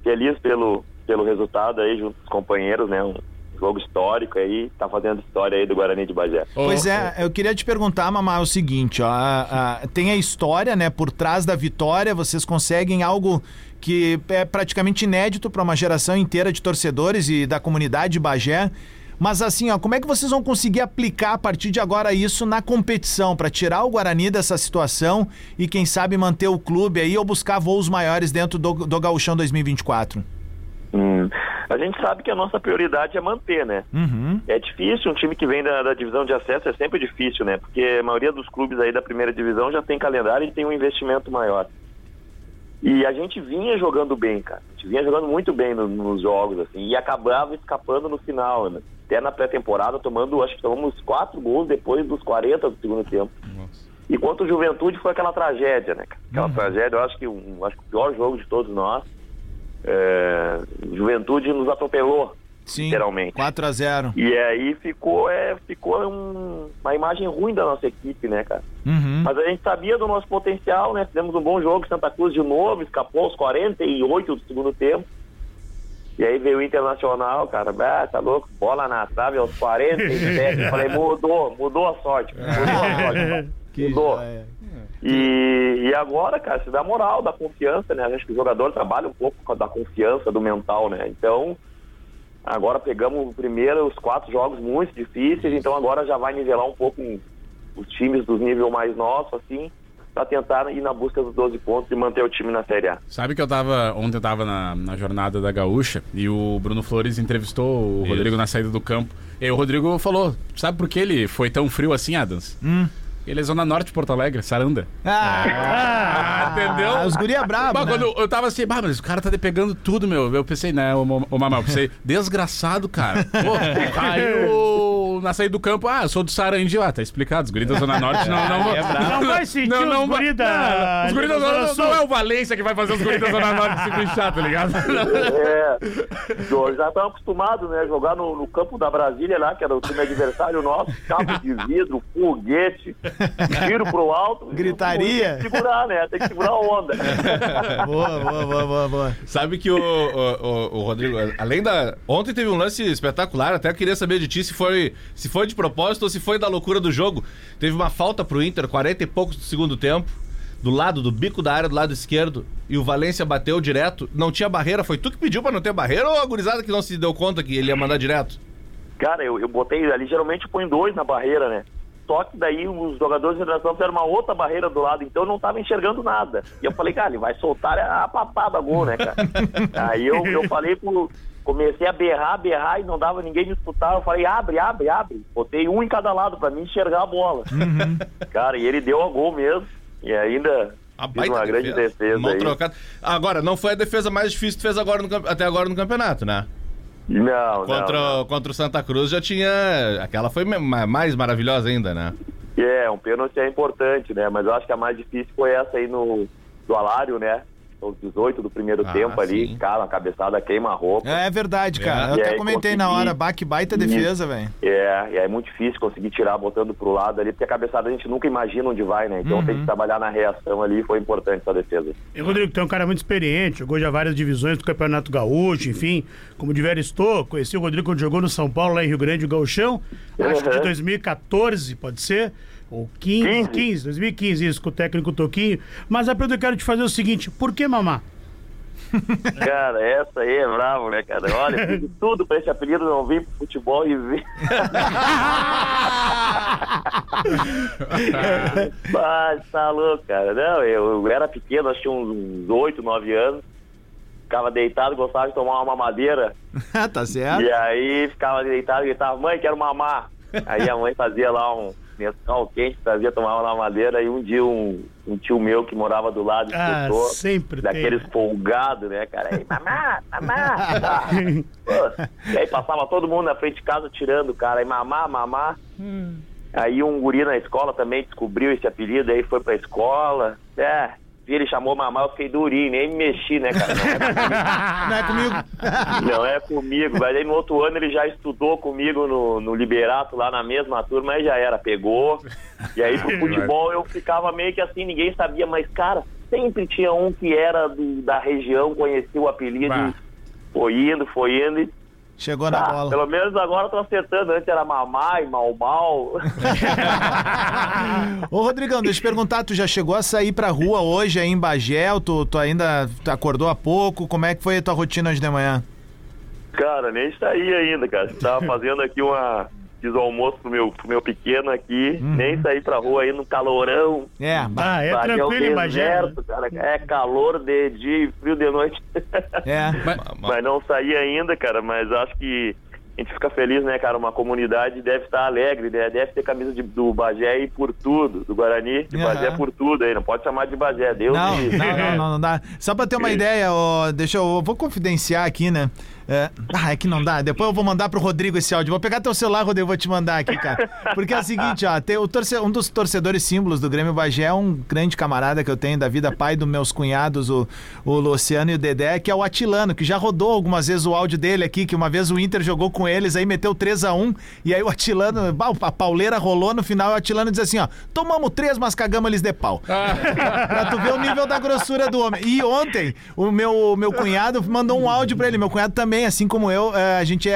Feliz pelo, pelo resultado aí, junto com os companheiros, né? Um jogo histórico aí, tá fazendo história aí do Guarani de Bagé. Pois é, eu queria te perguntar, Mamá, o seguinte, ó, a- a- tem a história, né, por trás da vitória, vocês conseguem algo que é praticamente inédito para uma geração inteira de torcedores e da comunidade de Bagé. Mas assim, ó, como é que vocês vão conseguir aplicar a partir de agora isso na competição para tirar o Guarani dessa situação e quem sabe manter o clube aí ou buscar voos maiores dentro do, do Gauchão 2024? Hum, A gente sabe que a nossa prioridade é manter, né? Uhum. É difícil, um time que vem da, da divisão de acesso é sempre difícil, né? Porque a maioria dos clubes aí da primeira divisão já tem calendário e tem um investimento maior. E a gente vinha jogando bem, cara. A gente vinha jogando muito bem no- nos jogos, assim, e acabava escapando no final, né? Até na pré-temporada, tomando, acho que tomamos quatro gols depois dos 40 do segundo tempo. E quanto o Juventude foi aquela tragédia, né? Aquela tragédia, eu acho que um, acho que o pior jogo de todos nós. É, Juventude nos atropelou, Sim. literalmente. 4 a 0 E aí ficou, é, ficou um- uma imagem ruim da nossa equipe, né, cara? Uhum. Mas a gente sabia do nosso potencial, né? Fizemos um bom jogo, Santa Cruz de novo, escapou aos 48 do segundo tempo. E aí veio o Internacional, cara, ah, tá louco, bola na trave aos 47. Eu falei, mudou, mudou a sorte, mudou a sorte. mudou. E, e agora, cara, se dá moral, dá confiança, né? Acho que o jogador trabalha um pouco com a da confiança do mental, né? Então, agora pegamos primeiro os quatro jogos muito difíceis, então agora já vai nivelar um pouco os times dos nível mais nosso, assim, pra tentar ir na busca dos 12 pontos e manter o time na Série A. Sabe que eu tava. Ontem eu tava na, na jornada da Gaúcha e o Bruno Flores entrevistou o Rodrigo na saída do campo. E o Rodrigo falou: sabe por que ele foi tão frio assim, Adams? Ele é Zona Norte de Porto Alegre, Saranda. Ah, entendeu? Os guri é brabo, Bah, né? quando eu, eu tava assim, bah, mas o cara tá pegando tudo, meu. Eu pensei, né, o, o eu pensei, desgraçado, cara. Pô, aí o, na saída do campo, ah, eu sou do Sarandi, ah, tá explicado, os guris da Zona Norte não... Não, É Não vai sentir os guri da- Os guris da da Zona Zona Norte não é o Valência que vai fazer os guris da Zona Norte se bichar, tá ligado? É, já estamos acostumados, né? Jogar no, no campo da Brasília lá, que era o time adversário nosso, cabo de vidro, foguete, tiro pro alto. Gritaria. Tem que segurar, né? Tem que segurar a onda. Boa, boa, boa, boa, boa. Sabe que o, o, o- o Rodrigo, além da. Ontem teve um lance espetacular, até queria saber de ti se foi, se foi de propósito ou se foi da loucura do jogo. Teve uma falta pro Inter, 40 e poucos do segundo tempo, do lado, do bico da área, do lado esquerdo, e o Valência bateu direto. Não tinha barreira, foi tu que pediu pra não ter barreira ou a gurizada que não se deu conta que ele ia mandar direto? Cara, eu, eu botei ali, geralmente põe dois na barreira, né? Só que daí os jogadores de internacional fizeram uma outra barreira do lado, então eu não tava enxergando nada. E eu falei, cara, ele vai soltar a papada gol, né, cara? Aí eu, eu falei pro. Comecei a berrar, berrar e não dava ninguém me escutar. Eu falei, abre, abre, abre. Botei um em cada lado pra mim enxergar a bola. Cara, e ele deu a gol mesmo. E ainda A uma grande defesa Mão aí. trocada. Agora, não foi a defesa mais difícil que tu fez agora no até agora no campeonato, né? Não, Contra, não. contra o Santa Cruz já tinha. Aquela foi mais maravilhosa ainda, né? É, um pênalti é importante, né? Mas eu acho que a mais difícil foi essa aí no do Alário, né? Os 18 do primeiro Ah, tempo ali, sim. cara, uma cabeçada queima-roupa. É verdade, cara. É. Eu E até comentei na consegui- hora, baque baita defesa, velho. É, e é muito difícil conseguir tirar botando pro lado ali, porque a cabeçada a gente nunca imagina onde vai, né? Então tem que trabalhar na reação ali, foi importante essa defesa. E Rodrigo, tu é um cara muito experiente, jogou já várias divisões do Campeonato Gaúcho, enfim, como de estou, conheci o Rodrigo quando jogou no São Paulo, lá em Rio Grande, o Gauchão, acho que de Uhum. 2014, pode ser? Ou 15, 15, 15. 2015, isso, com o técnico Toquinho. Mas a pergunta que eu quero te fazer é o seguinte, por que mamar? Cara, essa aí é bravo, né, cara? Olha, fiz tudo pra esse apelido não vir pro futebol e vir. Mas tá louco, cara. Não, eu, eu era pequeno, acho que tinha uns 8, 9 anos. Ficava deitado, gostava de tomar uma mamadeira. tá certo? E aí ficava deitado e gritava, mãe, quero mamar. Aí a mãe fazia lá um Nescau quente, trazia, tomava na madeira. E um dia um, um tio meu que morava do lado Ah, escutou, sempre tem. daqueles folgados, né, cara? Aí, mamá, mamá. tá. Pô, E aí passava todo mundo na frente de casa tirando, cara. Aí mamá, mamá. Aí um guri na escola também descobriu esse apelido, aí foi pra escola. É, e ele chamou mamá, eu fiquei durinho, nem me mexi, né, cara? Não é comigo. Não é comigo? Não é comigo, mas aí no outro ano ele já estudou comigo no, no Liberato, lá na mesma turma, aí já era, pegou. E aí pro futebol eu ficava meio que assim, ninguém sabia, mas cara, sempre tinha um que era do- da região, conhecia o apelido, Bah. foi indo, foi indo. E, Chegou na tá, bola. pelo menos agora eu tô acertando, antes era mamai, mal mal. Ô, Rodrigão, deixa eu te perguntar, tu já chegou a sair pra rua hoje aí em Bagé? Tu, tu ainda tu acordou há pouco? Como é que foi a tua rotina hoje de manhã? Cara, nem saí ainda, cara. Tava fazendo aqui uma. Fiz o almoço pro meu, pro meu pequeno aqui, nem saí pra rua aí no calorão. É, Ah, é tranquilo Bagé. né? deserto, cara. É calor de dia e frio de noite. é. Mas não saí ainda, cara. Mas acho que a gente fica feliz, né, cara? Uma comunidade deve estar alegre, né? deve ter camisa de- do Bagé e por tudo, do Guarani, de Aham. Bagé por tudo aí. Não pode chamar de Bagé, Deus Não, não, não, não, não dá. Só pra ter uma ideia, ó, deixa eu, eu vou confidenciar aqui, né? É, ah, é que não dá. Depois eu vou mandar pro Rodrigo esse áudio. Vou pegar teu celular, Rodrigo, vou te mandar aqui, cara. Porque é o seguinte, ó, tem o torce- um dos torcedores símbolos do Grêmio Bagé é um grande camarada que eu tenho da vida, pai dos meus cunhados, o, o Luciano e o Dedé, que é o Atilano, que já rodou algumas vezes o áudio dele aqui, que uma vez o Inter jogou com eles, aí meteu 3 a 1 e aí o Atilano, a pauleira rolou no final, o Atilano diz assim, ó, tomamos três, mas cagamos eles de pau. pra tu ver o nível da grossura do homem. E ontem, o meu, meu cunhado mandou um áudio pra ele. Meu cunhado também, assim como eu, é, a gente é,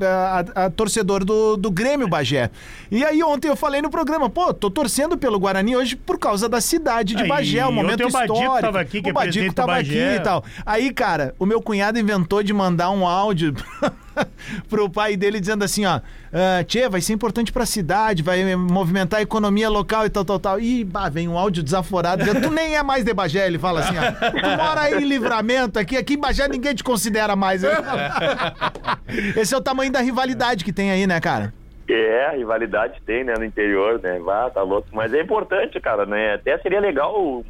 é, a- a torcedor do, do Grêmio Bagé. E aí ontem eu falei no programa, pô, tô torcendo pelo Guarani hoje por causa da cidade de Aí, Bagé, o momento o Badico histórico. tava aqui, que é o Badico presidente do tava Bagé. aqui e tal. Aí, cara, o meu cunhado inventou de mandar um áudio pro pai dele dizendo assim, ó, ah, Tchê, vai ser importante pra cidade, vai movimentar a economia local e tal, tal, tal. Ih, bah, vem um áudio desaforado. dizendo, tu nem é mais de Bagé, ele fala assim, ó. Tu mora aí em livramento aqui, aqui em Bagé ninguém te considera mais. Esse é o tamanho da rivalidade que tem aí, né, cara? É, rivalidade tem, né, no interior, né? Vá, tá louco. Mas é importante, cara, né? Até seria legal,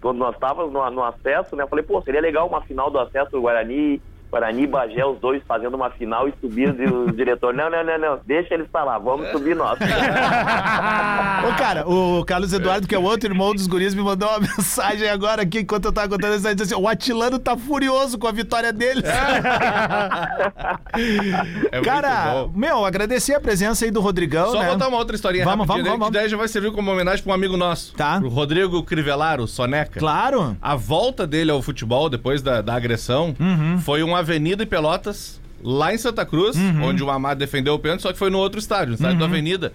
quando nós estávamos no, no acesso, né? Eu falei, pô, seria legal uma final do acesso do Guarani, Guarani e Bagé, os dois fazendo uma final e subindo e o diretor, não, não, não, não, deixa eles falar, vamos subir nós. Ô, cara, o Carlos Eduardo, que é o outro irmão dos guris, me mandou uma mensagem agora aqui, enquanto eu tava contando isso, disse assim, o Atilano tá furioso com a vitória deles. É Cara, meu, agradecer a presença aí do Rodrigão, Só né? contar uma outra historinha Vamos, vamos, né, vamos, que daí já vai servir como homenagem pra um amigo nosso. Tá. O Rodrigo Crivelaro, Soneca. Claro. A volta dele ao futebol depois da, da agressão Uhum. foi uma Avenida e Pelotas, lá em Santa Cruz, Uhum. onde o Amado defendeu o pênalti, só que foi no outro estádio, no estádio da Avenida.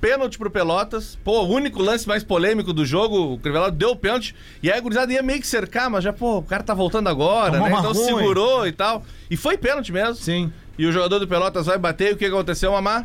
Pênalti pro Pelotas. Pô, o único lance mais polêmico do jogo, o Crivellado deu o pênalti. E aí a gurizada ia meio que cercar, mas já, pô, o cara tá voltando agora, Tomou né? Então ruim. segurou e tal. E foi pênalti mesmo. Sim. E o jogador do Pelotas vai bater e o que aconteceu, Mamá?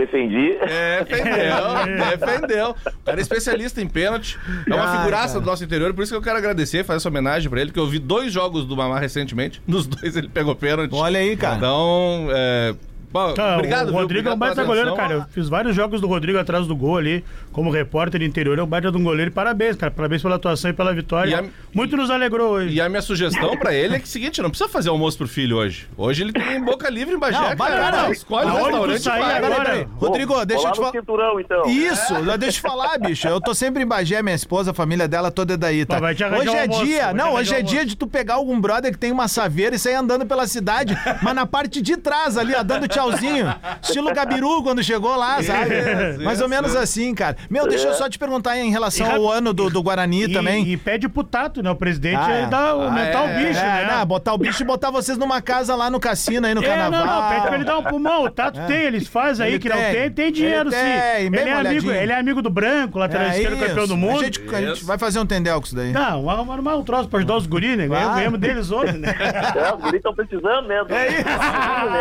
Defendi. É, defendeu, defendeu. O cara é especialista em pênalti. É uma Ai, figuraça cara. do nosso interior, por isso que eu quero agradecer, fazer essa homenagem pra ele, que eu vi dois jogos do Mamá recentemente. Nos dois ele pegou pênalti. Olha aí, cara. Então, é. Bom, Cara, obrigado, o viu? Rodrigo é um Obrigado baita goleiro, cara. Eu fiz vários jogos do Rodrigo atrás do gol ali, como repórter interior. É um baita de um goleiro. E parabéns, cara. Parabéns pela atuação e pela vitória. E a- Muito nos alegrou hoje. E a minha sugestão pra ele é que é o seguinte, não precisa fazer almoço pro filho hoje. Hoje ele tem boca livre em Bagé, Não, vai, cara. cara. Escolhe o restaurante sair vai. agora? Peraí, peraí. Rodrigo, deixa eu te falar. cinturão, então. Isso, deixa eu te falar, bicho. Eu tô sempre em Bagé, minha esposa, a família dela toda é daí, tá? Vai hoje é almoço, dia, vai não, hoje é dia de tu pegar algum brother que tem uma saveira e sair andando pela cidade, mas na parte de trás ali, ó, dando tchau tchauzinho. Estilo Gabiru quando chegou lá, sabe? Isso, Mais ou isso. menos assim, cara. Meu, deixa eu só te perguntar em relação ao ano do, do Guarani E, também. e pede pro Tato, né? O presidente Ah, é. dá, aumentar é, o bicho, É, né? não, botar o bicho e botar vocês numa casa lá no cassino, aí no É, carnaval. não, não, pede pra ele dar um pulmão. O Tato tem, eles fazem aí Ele que não tem. tem, tem dinheiro Ele sim. tem, ele, é amigo, ele é amigo do Branco, lateral É esquerdo, campeão do mundo. A gente, a gente vai fazer um tendel com isso daí. Não, vamos armar um troço pra ajudar os guris, né? Ganhamos, deles ontem, né? É, os guris estão precisando mesmo. É isso.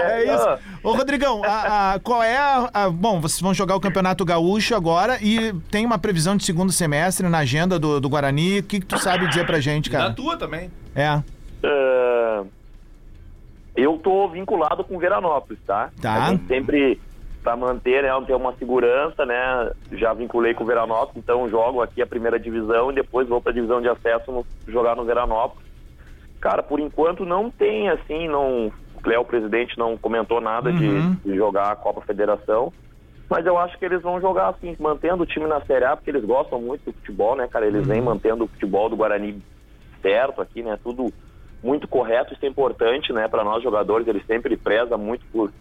É isso. Ô, Rodrigão, a- a- qual é a, a- Bom, vocês vão jogar o Campeonato Gaúcho agora e tem uma previsão de segundo semestre na agenda do, do Guarani. O que, que tu sabe dizer pra gente, Da cara? tua também. É. É, eu tô vinculado com Veranópolis, tá? Tá. Sempre para manter, né, ter uma segurança, né? Já vinculei com o Veranópolis, então jogo aqui a primeira divisão e depois vou para a divisão de acesso no- jogar no Veranópolis. Cara, por enquanto não tem assim, não Cléo, o presidente, não comentou nada de- Uhum. de, jogar a Copa Federação. Mas eu acho que eles vão jogar assim, mantendo o time na Série A, porque eles gostam muito do futebol, né, cara? Eles Uhum. vêm mantendo o futebol do Guarani certo aqui, né? Tudo muito correto, isso é importante, né, para nós jogadores. Ele sempre preza muito por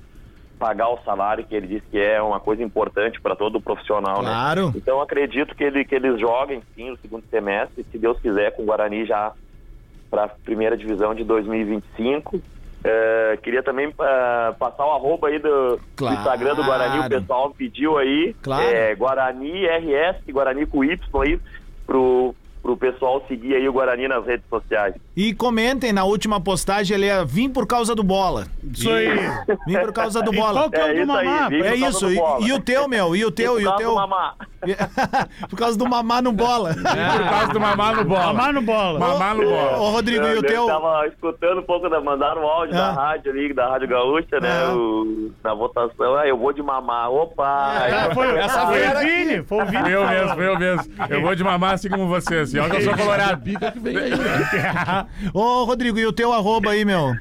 pagar o salário, que ele diz que é uma coisa importante para todo profissional, né? Claro. Então acredito que, ele, que eles joguem sim no segundo semestre, se Deus quiser, com o Guarani já para a primeira divisão de 2025. É, queria também ah, passar o arroba aí do, do Claro. Instagram do Guarani, o pessoal pediu aí. Claro. É, Guarani RS, Guarani com Y aí, pro, pro pessoal seguir aí o Guarani nas redes sociais. E comentem na última postagem, ele é vim por causa do bola. Isso aí. Vim por causa do E bola. qual que é, o É do isso aí, mamá? É isso. E, e o teu, meu? E o teu? E o Por causa teu? do mamá. por causa do mamar no bola. Por causa do mamar no bola. Mamar no bola. Mamar no bola. Ô, Rodrigo, e o Eu teu? tava escutando um pouco, da, mandaram um áudio Ah. da rádio ali, da Rádio Gaúcha, né? Ah. o- na votação, ah, eu vou de mamar. Opa! Ah, foi, Essa foi o. Vini, foi o Vini. Eu mesmo, foi eu mesmo. Eu vou de mamar assim como você, assim. Olha que eu sou colorado. Ô, Rodrigo, e o teu arroba aí, meu?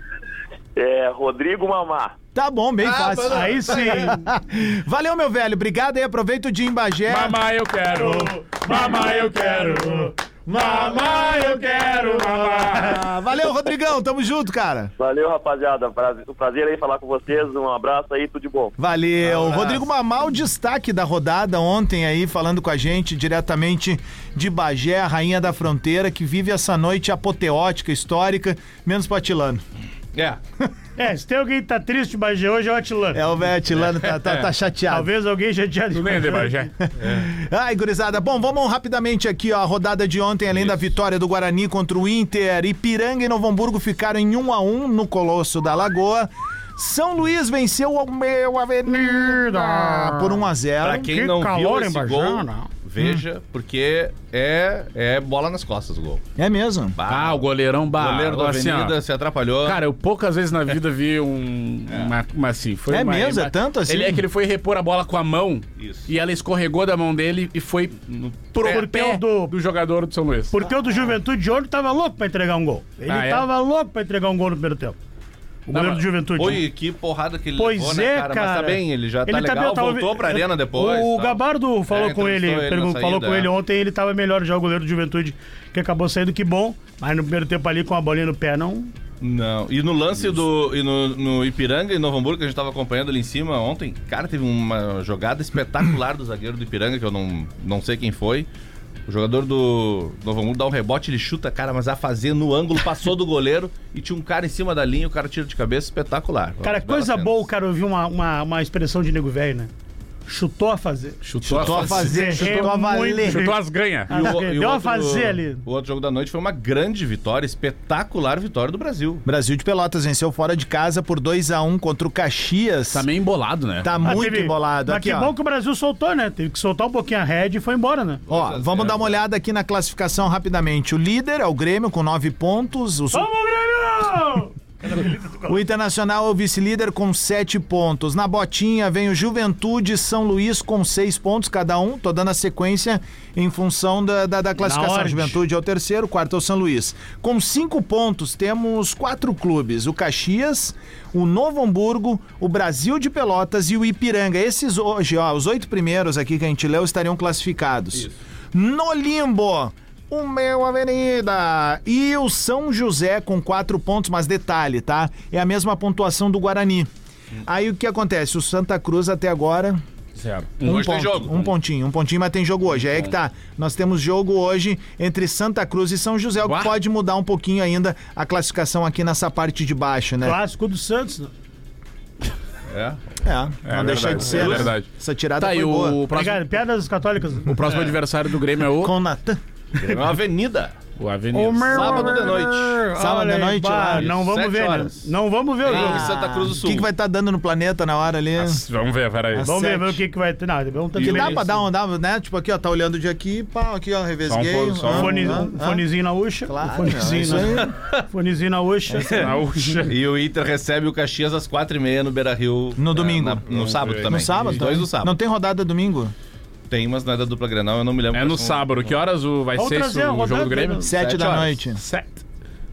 É, Rodrigo Mamar. Tá bom, bem Ah, fácil. mas- Aí sim. Valeu, meu velho. Obrigado aí. Aproveita o dia em Bagé. Mamar eu quero. Mamar eu quero. Mamar eu quero. Ah, valeu, Rodrigão. Tamo junto, cara. Valeu, rapaziada. Prazer, um prazer aí falar com vocês. Um abraço aí, tudo de bom. Valeu. Rodrigo Mamá, o destaque da rodada ontem aí, falando com a gente diretamente de Bagé, a rainha da fronteira, que vive essa noite apoteótica, histórica, menos pro Atilano. É. É, se tem alguém que tá triste, mas hoje é o Atilano. É, o velho Atilano tá, tá, tá chateado. Talvez alguém nem de Bagé. Ai, gurizada. Bom, vamos rapidamente aqui, ó. A rodada de ontem, além da vitória do Guarani contra o Inter, Ipiranga e Novo Hamburgo ficaram em 1 a 1 no Colosso da Lagoa. São Luís venceu o meu Avenida por 1 a 0 Pra quem que não viu calor em esse Bagé, gol, não. Veja, porque é, é bola nas costas o gol. É mesmo? Ah, o goleirão O bar. goleiro da assim, ó. Avenida se atrapalhou. Cara, eu poucas vezes na vida vi um. Uma, uma assim. Foi É uma- mesmo? É uma- tanto assim? Ele é que ele foi repor a bola com a mão Isso. e ela escorregou da mão dele e foi pro pé pé do- do jogador do São Luís. Porque o do Juventude de ontem tava louco pra entregar um gol. Ele Ah, é? tava louco pra entregar um gol no primeiro tempo. O goleiro do Juventude. Oi, que porrada que ele Pois levou, né, é, cara? cara. Mas tá bem, ele já tá Ele legal, bem, eu tava voltou pra arena depois. O tal. Gabardo falou É, com ele, ele pergun- falou com ele é. ontem, ele tava melhor já o goleiro do Juventude, que acabou saindo que bom, mas no primeiro tempo ali com a bolinha no pé não. Não, e no lance do. E no, no Ipiranga e Novo Hamburgo, que a gente tava acompanhando ali em cima ontem, cara, teve uma jogada espetacular do zagueiro do Ipiranga, que eu não, não sei quem foi. O jogador do Novo Hamburgo dá um rebote, ele chuta, cara, mas a fazer no ângulo, passou do goleiro e tinha um cara em cima da linha, o cara tira de cabeça, espetacular. Cara, Bela coisa boa o cara ouvir uma, uma, uma expressão de nego velho, né? Chutou a fazer. Chutou, Chutou a fazer, chutou a É valer. muito- Chutou as ganhas. O- o Deu a outro- fazer ali. O outro jogo da noite foi uma grande vitória, espetacular vitória do Brasil. Brasil de Pelotas venceu fora de casa por 2 a 1 contra o Caxias. Tá meio embolado, né? Tá Ah, muito teve- embolado. Mas Aqui, que ó. bom que o Brasil soltou, né? Teve que soltar um pouquinho a rede e foi embora, né? Ó, vamos zero. dar uma olhada aqui na classificação rapidamente. O líder é o Grêmio com 9 pontos. O, Vamos, Grêmio! O Internacional é o vice-líder com 7 pontos. Na botinha vem o Juventude e São Luís com 6 pontos cada um. Tô dando a sequência em função da, da, da classificação. Juventude é o terceiro, quarto é o São Luís. Com 5 pontos temos quatro clubes: o Caxias, o Novo Hamburgo, o Brasil de Pelotas e o Ipiranga. Esses hoje, ó, os oito primeiros aqui que a gente leu estariam classificados. No limbo. O meu Avenida. E o São José com quatro pontos, mas detalhe, tá? É a mesma pontuação do Guarani. Aí o que acontece? O Santa Cruz até agora Zero. um Hoje tem ponto, jogo. Um pontinho, um pontinho, mas tem jogo hoje. Aí é que tá. Nós temos jogo hoje entre Santa Cruz e São José, o que pode mudar um pouquinho ainda a classificação aqui nessa parte de baixo, né? Clássico do Santos. né? É. É, não É deixa verdade, de ser. é né? verdade. Essa tirada Tá, foi e boa. o próximo, Obrigado. Piadas católicas. o próximo adversário do Grêmio é o, Com Natan. É uma avenida. o Avenida. Sábado de noite. Sábado Olha de noite, bah. Não vamos ver, né? horas. Não vamos ver o Em jogo. Santa Cruz do O Sul. que, que vai estar dando no planeta na hora ali? Vamos ver, peraí. Vamos ver, sete. ver o que, que vai ter. Não, vamos ter Que dá pra dar um, dá, né? Tipo aqui, ó, tá olhando de aqui, pá, aqui, ó, revesguei. Só um pouco, só um ah, Fone, ah, ah. fonezinho na uxa. Claro, fonezinho, é isso na, fonezinho na uxa. Gaúcha. E o Inter recebe o Caxias às quatro e meia no Beira Rio. No domingo. no sábado também. No sábado? Os dois também? no sábado. Não tem rodada domingo? Tem, mas não é da dupla Grenal, eu não me lembro. É no sábado. Que horas o, vai Vamos ser trazer esse, a o jogo rodada, do Grêmio? né? Sete Sete da horas. noite. Sete.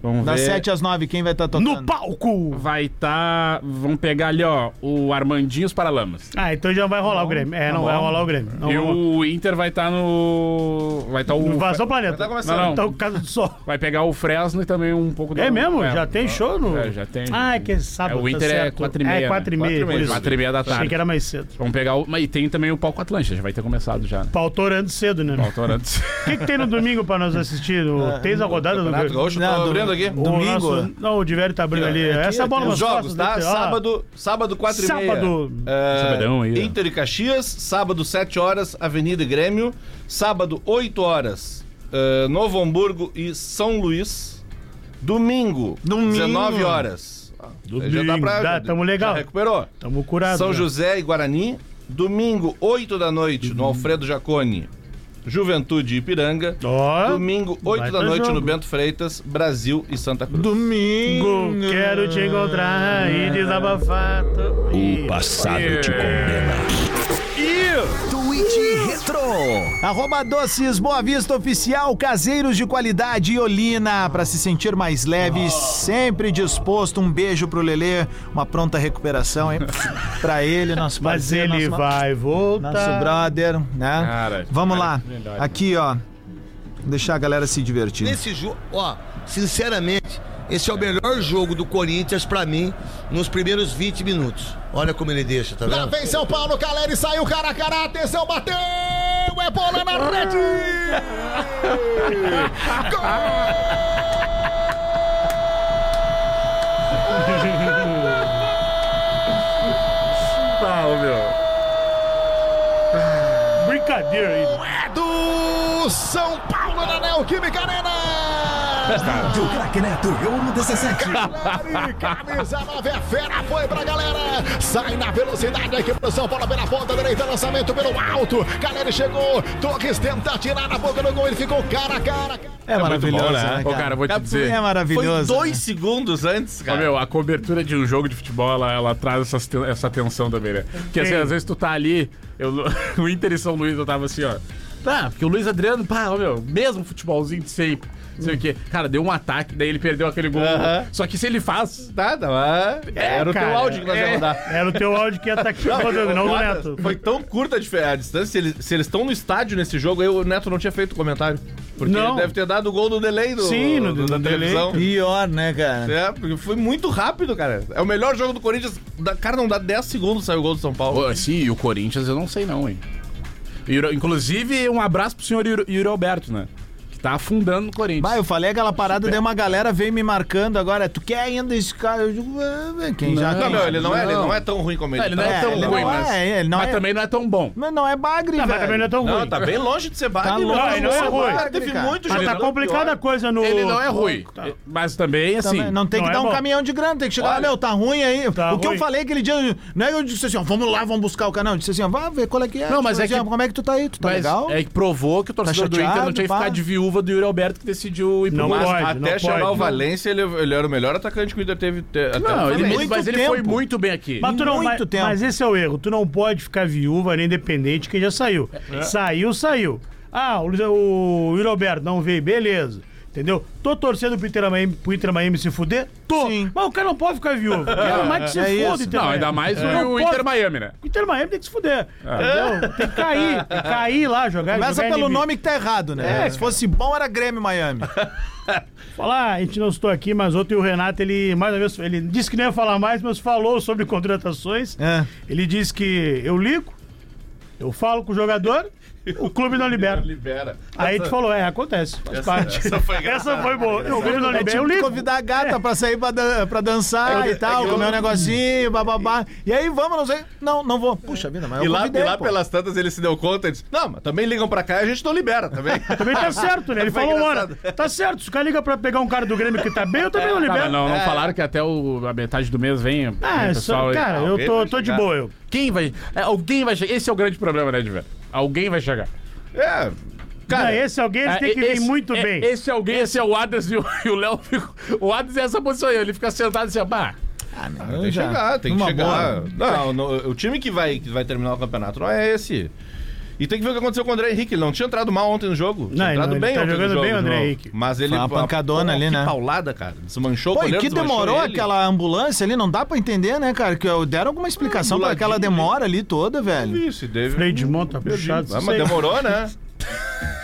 Vamos Das ver. 7 às 9, quem vai estar tocando? No palco! Vai estar. vamos pegar ali, ó, o Armandinhos Paralamas. Ah, então já vai rolar o Grêmio. É, não vai rolar o Grêmio. Não e vamos- o Inter vai estar no. Vai estar o. Invasão Planeta. Tá começando. Não, não. Então, Casa do Sol. Vai pegar o Fresno e também um pouco É do- mesmo? Já tem show no. É, já tem. Ah, é que é sábado. É, o tá Inter é certo. quatro e meia, É, 4 e né? meia. Quatro e por meia. isso. Quatro e meia da Achei tarde. que era mais cedo. Vamos pegar o. Mas e tem também o Palco Atlântica, já vai ter começado já. Né? Pautorando cedo, né? Faltou antes. O que, que tem no domingo pra nós assistir? O... Tens a rodada do Gaúcho, Não, tô do- aqui. O Domingo? nosso- Não, o Diverio tá abrindo ali. Essa é a bola Os nas jogos, costas tá? Ah, Sábado, sábado 4 e meia. Sábado. É, Sabadão aí. Inter e Caxias. Sábado, 7 horas, Avenida e Grêmio. Sábado, 8 horas, é, Novo Hamburgo e São Luís. Domingo, Domingo. 19 horas. Domingo, Já dá pra. dá, tamo legal. Já recuperou. Tamo curado. São né? José e Guarani. Domingo, 8 da noite, no Alfredo Jacone. Juventude e Ipiranga. Ó, Domingo, 8 baita da noite, jogo. no Bento Freitas, Brasil e Santa Cruz. Domingo. Quero te encontrar e desabafar. O Passado te condena. Tweet Retro. Arroba Doces Boa Vista Oficial, caseiros de qualidade e Olina, pra se sentir mais leve, sempre disposto. Um beijo pro Lelê, uma pronta recuperação, hein? pra ele, nosso Mas parceiro, ele nosso, vai voltar. nosso brother, né? Cara, Vamos cara, lá, verdade. aqui ó, deixar a galera se divertir. Nesse jogo, ó, sinceramente, esse é o melhor jogo do Corinthians pra mim nos primeiros 20 minutos. Olha como ele deixa, tá Lá vendo? vem São Paulo, Caleri saiu cara a cara, atenção, bateu! É bola na rede! Não, meu. Brincadeira aí. É do São Paulo na Neoquímica Arena! Do craque Neto, ouro 17. Caleri, Camisa 9 é fera, foi pra galera! Sai na velocidade aqui pro São Paulo pela ponta direita, lançamento pelo alto. Caleri chegou, Torres tenta tirar na boca do gol, ele ficou cara a cara. É maravilhoso, bom, né? Ô, cara, vou te dizer. É maravilhoso. Foi dois segundos antes, Ô, cara. meu, a cobertura de um jogo de futebol, ela, ela traz essas ten- essa tensão também, né? Porque assim, Sim. às vezes tu tá ali, eu, o Inter e São Luís, eu tava assim, ó. Tá, porque o Luiz Adriano, pá, meu, mesmo futebolzinho de sempre. Não sei o quê. Cara, deu um ataque, daí ele perdeu aquele gol. Aham. Só que se ele faz. Nada, mas era o teu cara, áudio que nós é. ia rodar. Era o teu áudio que ia estar aqui rodando, não do Olha, Neto. Foi tão curta a dif- a distância. Se eles, se eles estão no estádio nesse jogo, aí o Neto não tinha feito comentário. Porque Não. ele deve ter dado o gol do delay do, Sim, no- do- da no delay. televisão. Pior, né, cara? É, porque foi muito rápido, cara. É o melhor jogo do Corinthians. Da- Cara, não dá 10 segundos saiu o gol do São Paulo. Pô, sim, e o Corinthians eu não sei não, hein. Inclusive, um abraço pro senhor Yuri Alberto, né? Que tá afundando no Corinthians. Bah, eu falei aquela parada, daí uma galera veio me marcando agora. Tu quer ainda esse cara? Eu digo, ah, quem já Não, Não, ele não, é, ele Não. não é tão ruim como ele, Não, ele não tá. é, É, tão ele ruim, não mas, é, ele não mas é- também não é tão bom. Mas não é bagre, Não, velho. mas também não é tão Não, ruim. tá bem longe de ser bagre. Tá longe Não, de não é ruim. bagre, Teve cara. muito Mas tá complicada a coisa no. Ele não é ruim. Tá. Mas também, assim. Também Não tem que Não é dar um caminhão de grana, tem que chegar meu, tá ruim aí. tá o que eu falei aquele dia, não é que eu disse assim, ó, vamos lá, vamos buscar o canal. Eu disse assim, ó, vá ver qual é que é. Não, mas Tipo é que- assim, ó, Como é que tu tá aí? Tu tá legal? é que provou que o torcedor do Inter não tinha que ficar de viúva do Yuri Alberto que decidiu ir pro Não Vasco. pode, Até não chegar pode. o Valência, ele, ele era o melhor atacante que o Inter teve. te- até Não, o ele, ele- mas ele tempo. foi muito bem aqui. Mas, tu não, Muito mas, tempo. mas esse é o erro. Tu não pode ficar viúva nem dependente quem já saiu. Saiu, saiu. Ah, o, o Yuri Alberto não veio, beleza. Entendeu? Tô torcendo pro Inter Miami, pro Inter Miami se fuder? Tô. Sim. Mas o cara não pode ficar viúvo. Quero mais que se É foda. Inter Não, Miami. ainda mais o, o pode- Inter Miami, né? O Inter Miami tem que se fuder. Entendeu? Tem que cair. Tem que cair lá, jogar. Começa jogar pelo NB. nome que tá errado, né? Se fosse bom, era Grêmio Miami. Falar, a gente não estou aqui, mas ontem o Renato, ele mais uma vez, ele disse que não ia falar mais, mas falou sobre contratações. É. Ele disse que eu ligo, eu falo com o jogador, o clube não libera. Libera. Aí a gente falou, é, acontece, faz parte. essa foi Essa foi boa. O clube não É libera, tipo eu de ligo. convidar a gata pra sair pra, dan- pra dançar e tal, comer um negocinho, bababá. E aí, vamos, não sei. Não, não vou. Puxa vida, mas E eu lá, convidei, e lá pô. pelas tantas ele se deu conta e disse: Não, mas também ligam pra cá e a gente não libera também. Também tá certo, né? Ele Foi falou, mano, tá certo, se o cara liga pra pegar um cara do Grêmio que tá bem, eu também não Tá, libero. não, não falaram que até o, a metade do mês vem. Ah, é pessoal só, aí. cara, eu tô, tô de boa, eu. Quem vai. é, alguém vai chegar. Esse é o grande problema, né, Diver? Alguém vai chegar. É. Cara, Cara, esse alguém ele É, tem que vir esse- muito é, bem. Esse alguém, esse é o Adams e o, e o Léo. O Adams é essa posição aí, ele fica sentado assim, bah. tem que chegar, tem que chegar. boa. Não, no- o time que vai, que vai terminar o campeonato não é esse. E tem que ver o que aconteceu com o André Henrique. Ele não tinha entrado mal ontem no jogo. Tinha Não, ele entrado não, ele bem tá ontem no jogando jogo, bem o André. Henrique. Mas ele. Foi uma pancadona pô, ali, que né? paulada, cara. Desmanchou Pô, o e goleiro, que demorou ele. aquela ambulância ali? Não dá pra entender, né, cara? Que deram alguma explicação pra aquela Ambuladinho demora ali toda, velho. Isso, teve. Freio de mão tá puxado. Isso mas demorou, né?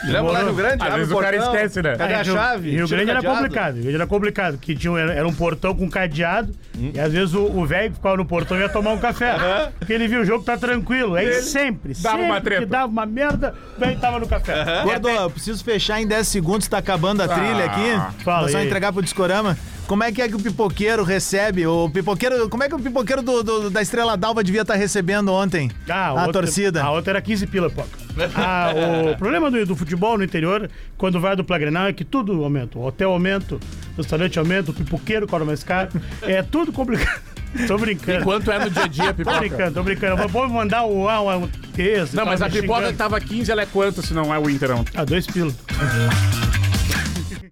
Lembra lá no Rio Grande? Às abre vezes o cara portão, esquece, né? Cadê Ah, a Rio- chave? Rio Tira Grande o era cadeado. complicado. Rio Grande era complicado, que tinha, um- era, um portão com cadeado Hum. e às vezes o o velho que ficava no portão ia tomar um café. Porque ele viu o jogo tá tranquilo. Aí sempre, dava sempre uma treta. que dava uma merda, o velho tava no café. Gordo, eu preciso fechar em 10 segundos, tá acabando a trilha aqui. Fala Nós aí. entregar pro Discorama. Como é que é que o pipoqueiro recebe? O pipoqueiro, como é que o pipoqueiro do, do- da Estrela d'Alva devia estar recebendo ontem? Ah, a outra- torcida. A outra era 15 pila, pô. Ah, o problema do, do futebol no interior, quando vai do Plagrenal, é que tudo aumenta. O hotel aumenta, o restaurante aumenta, o pipoqueiro cobra mais caro. É tudo complicado. Tô brincando. Enquanto é no dia a dia, Tô pipoca. brincando, tô brincando. Vou vou mandar o ah, um texto. Não, mas a pipoca que xingando. tava 15, ela é quanto se não é o Inter, não? Ah, dois pila.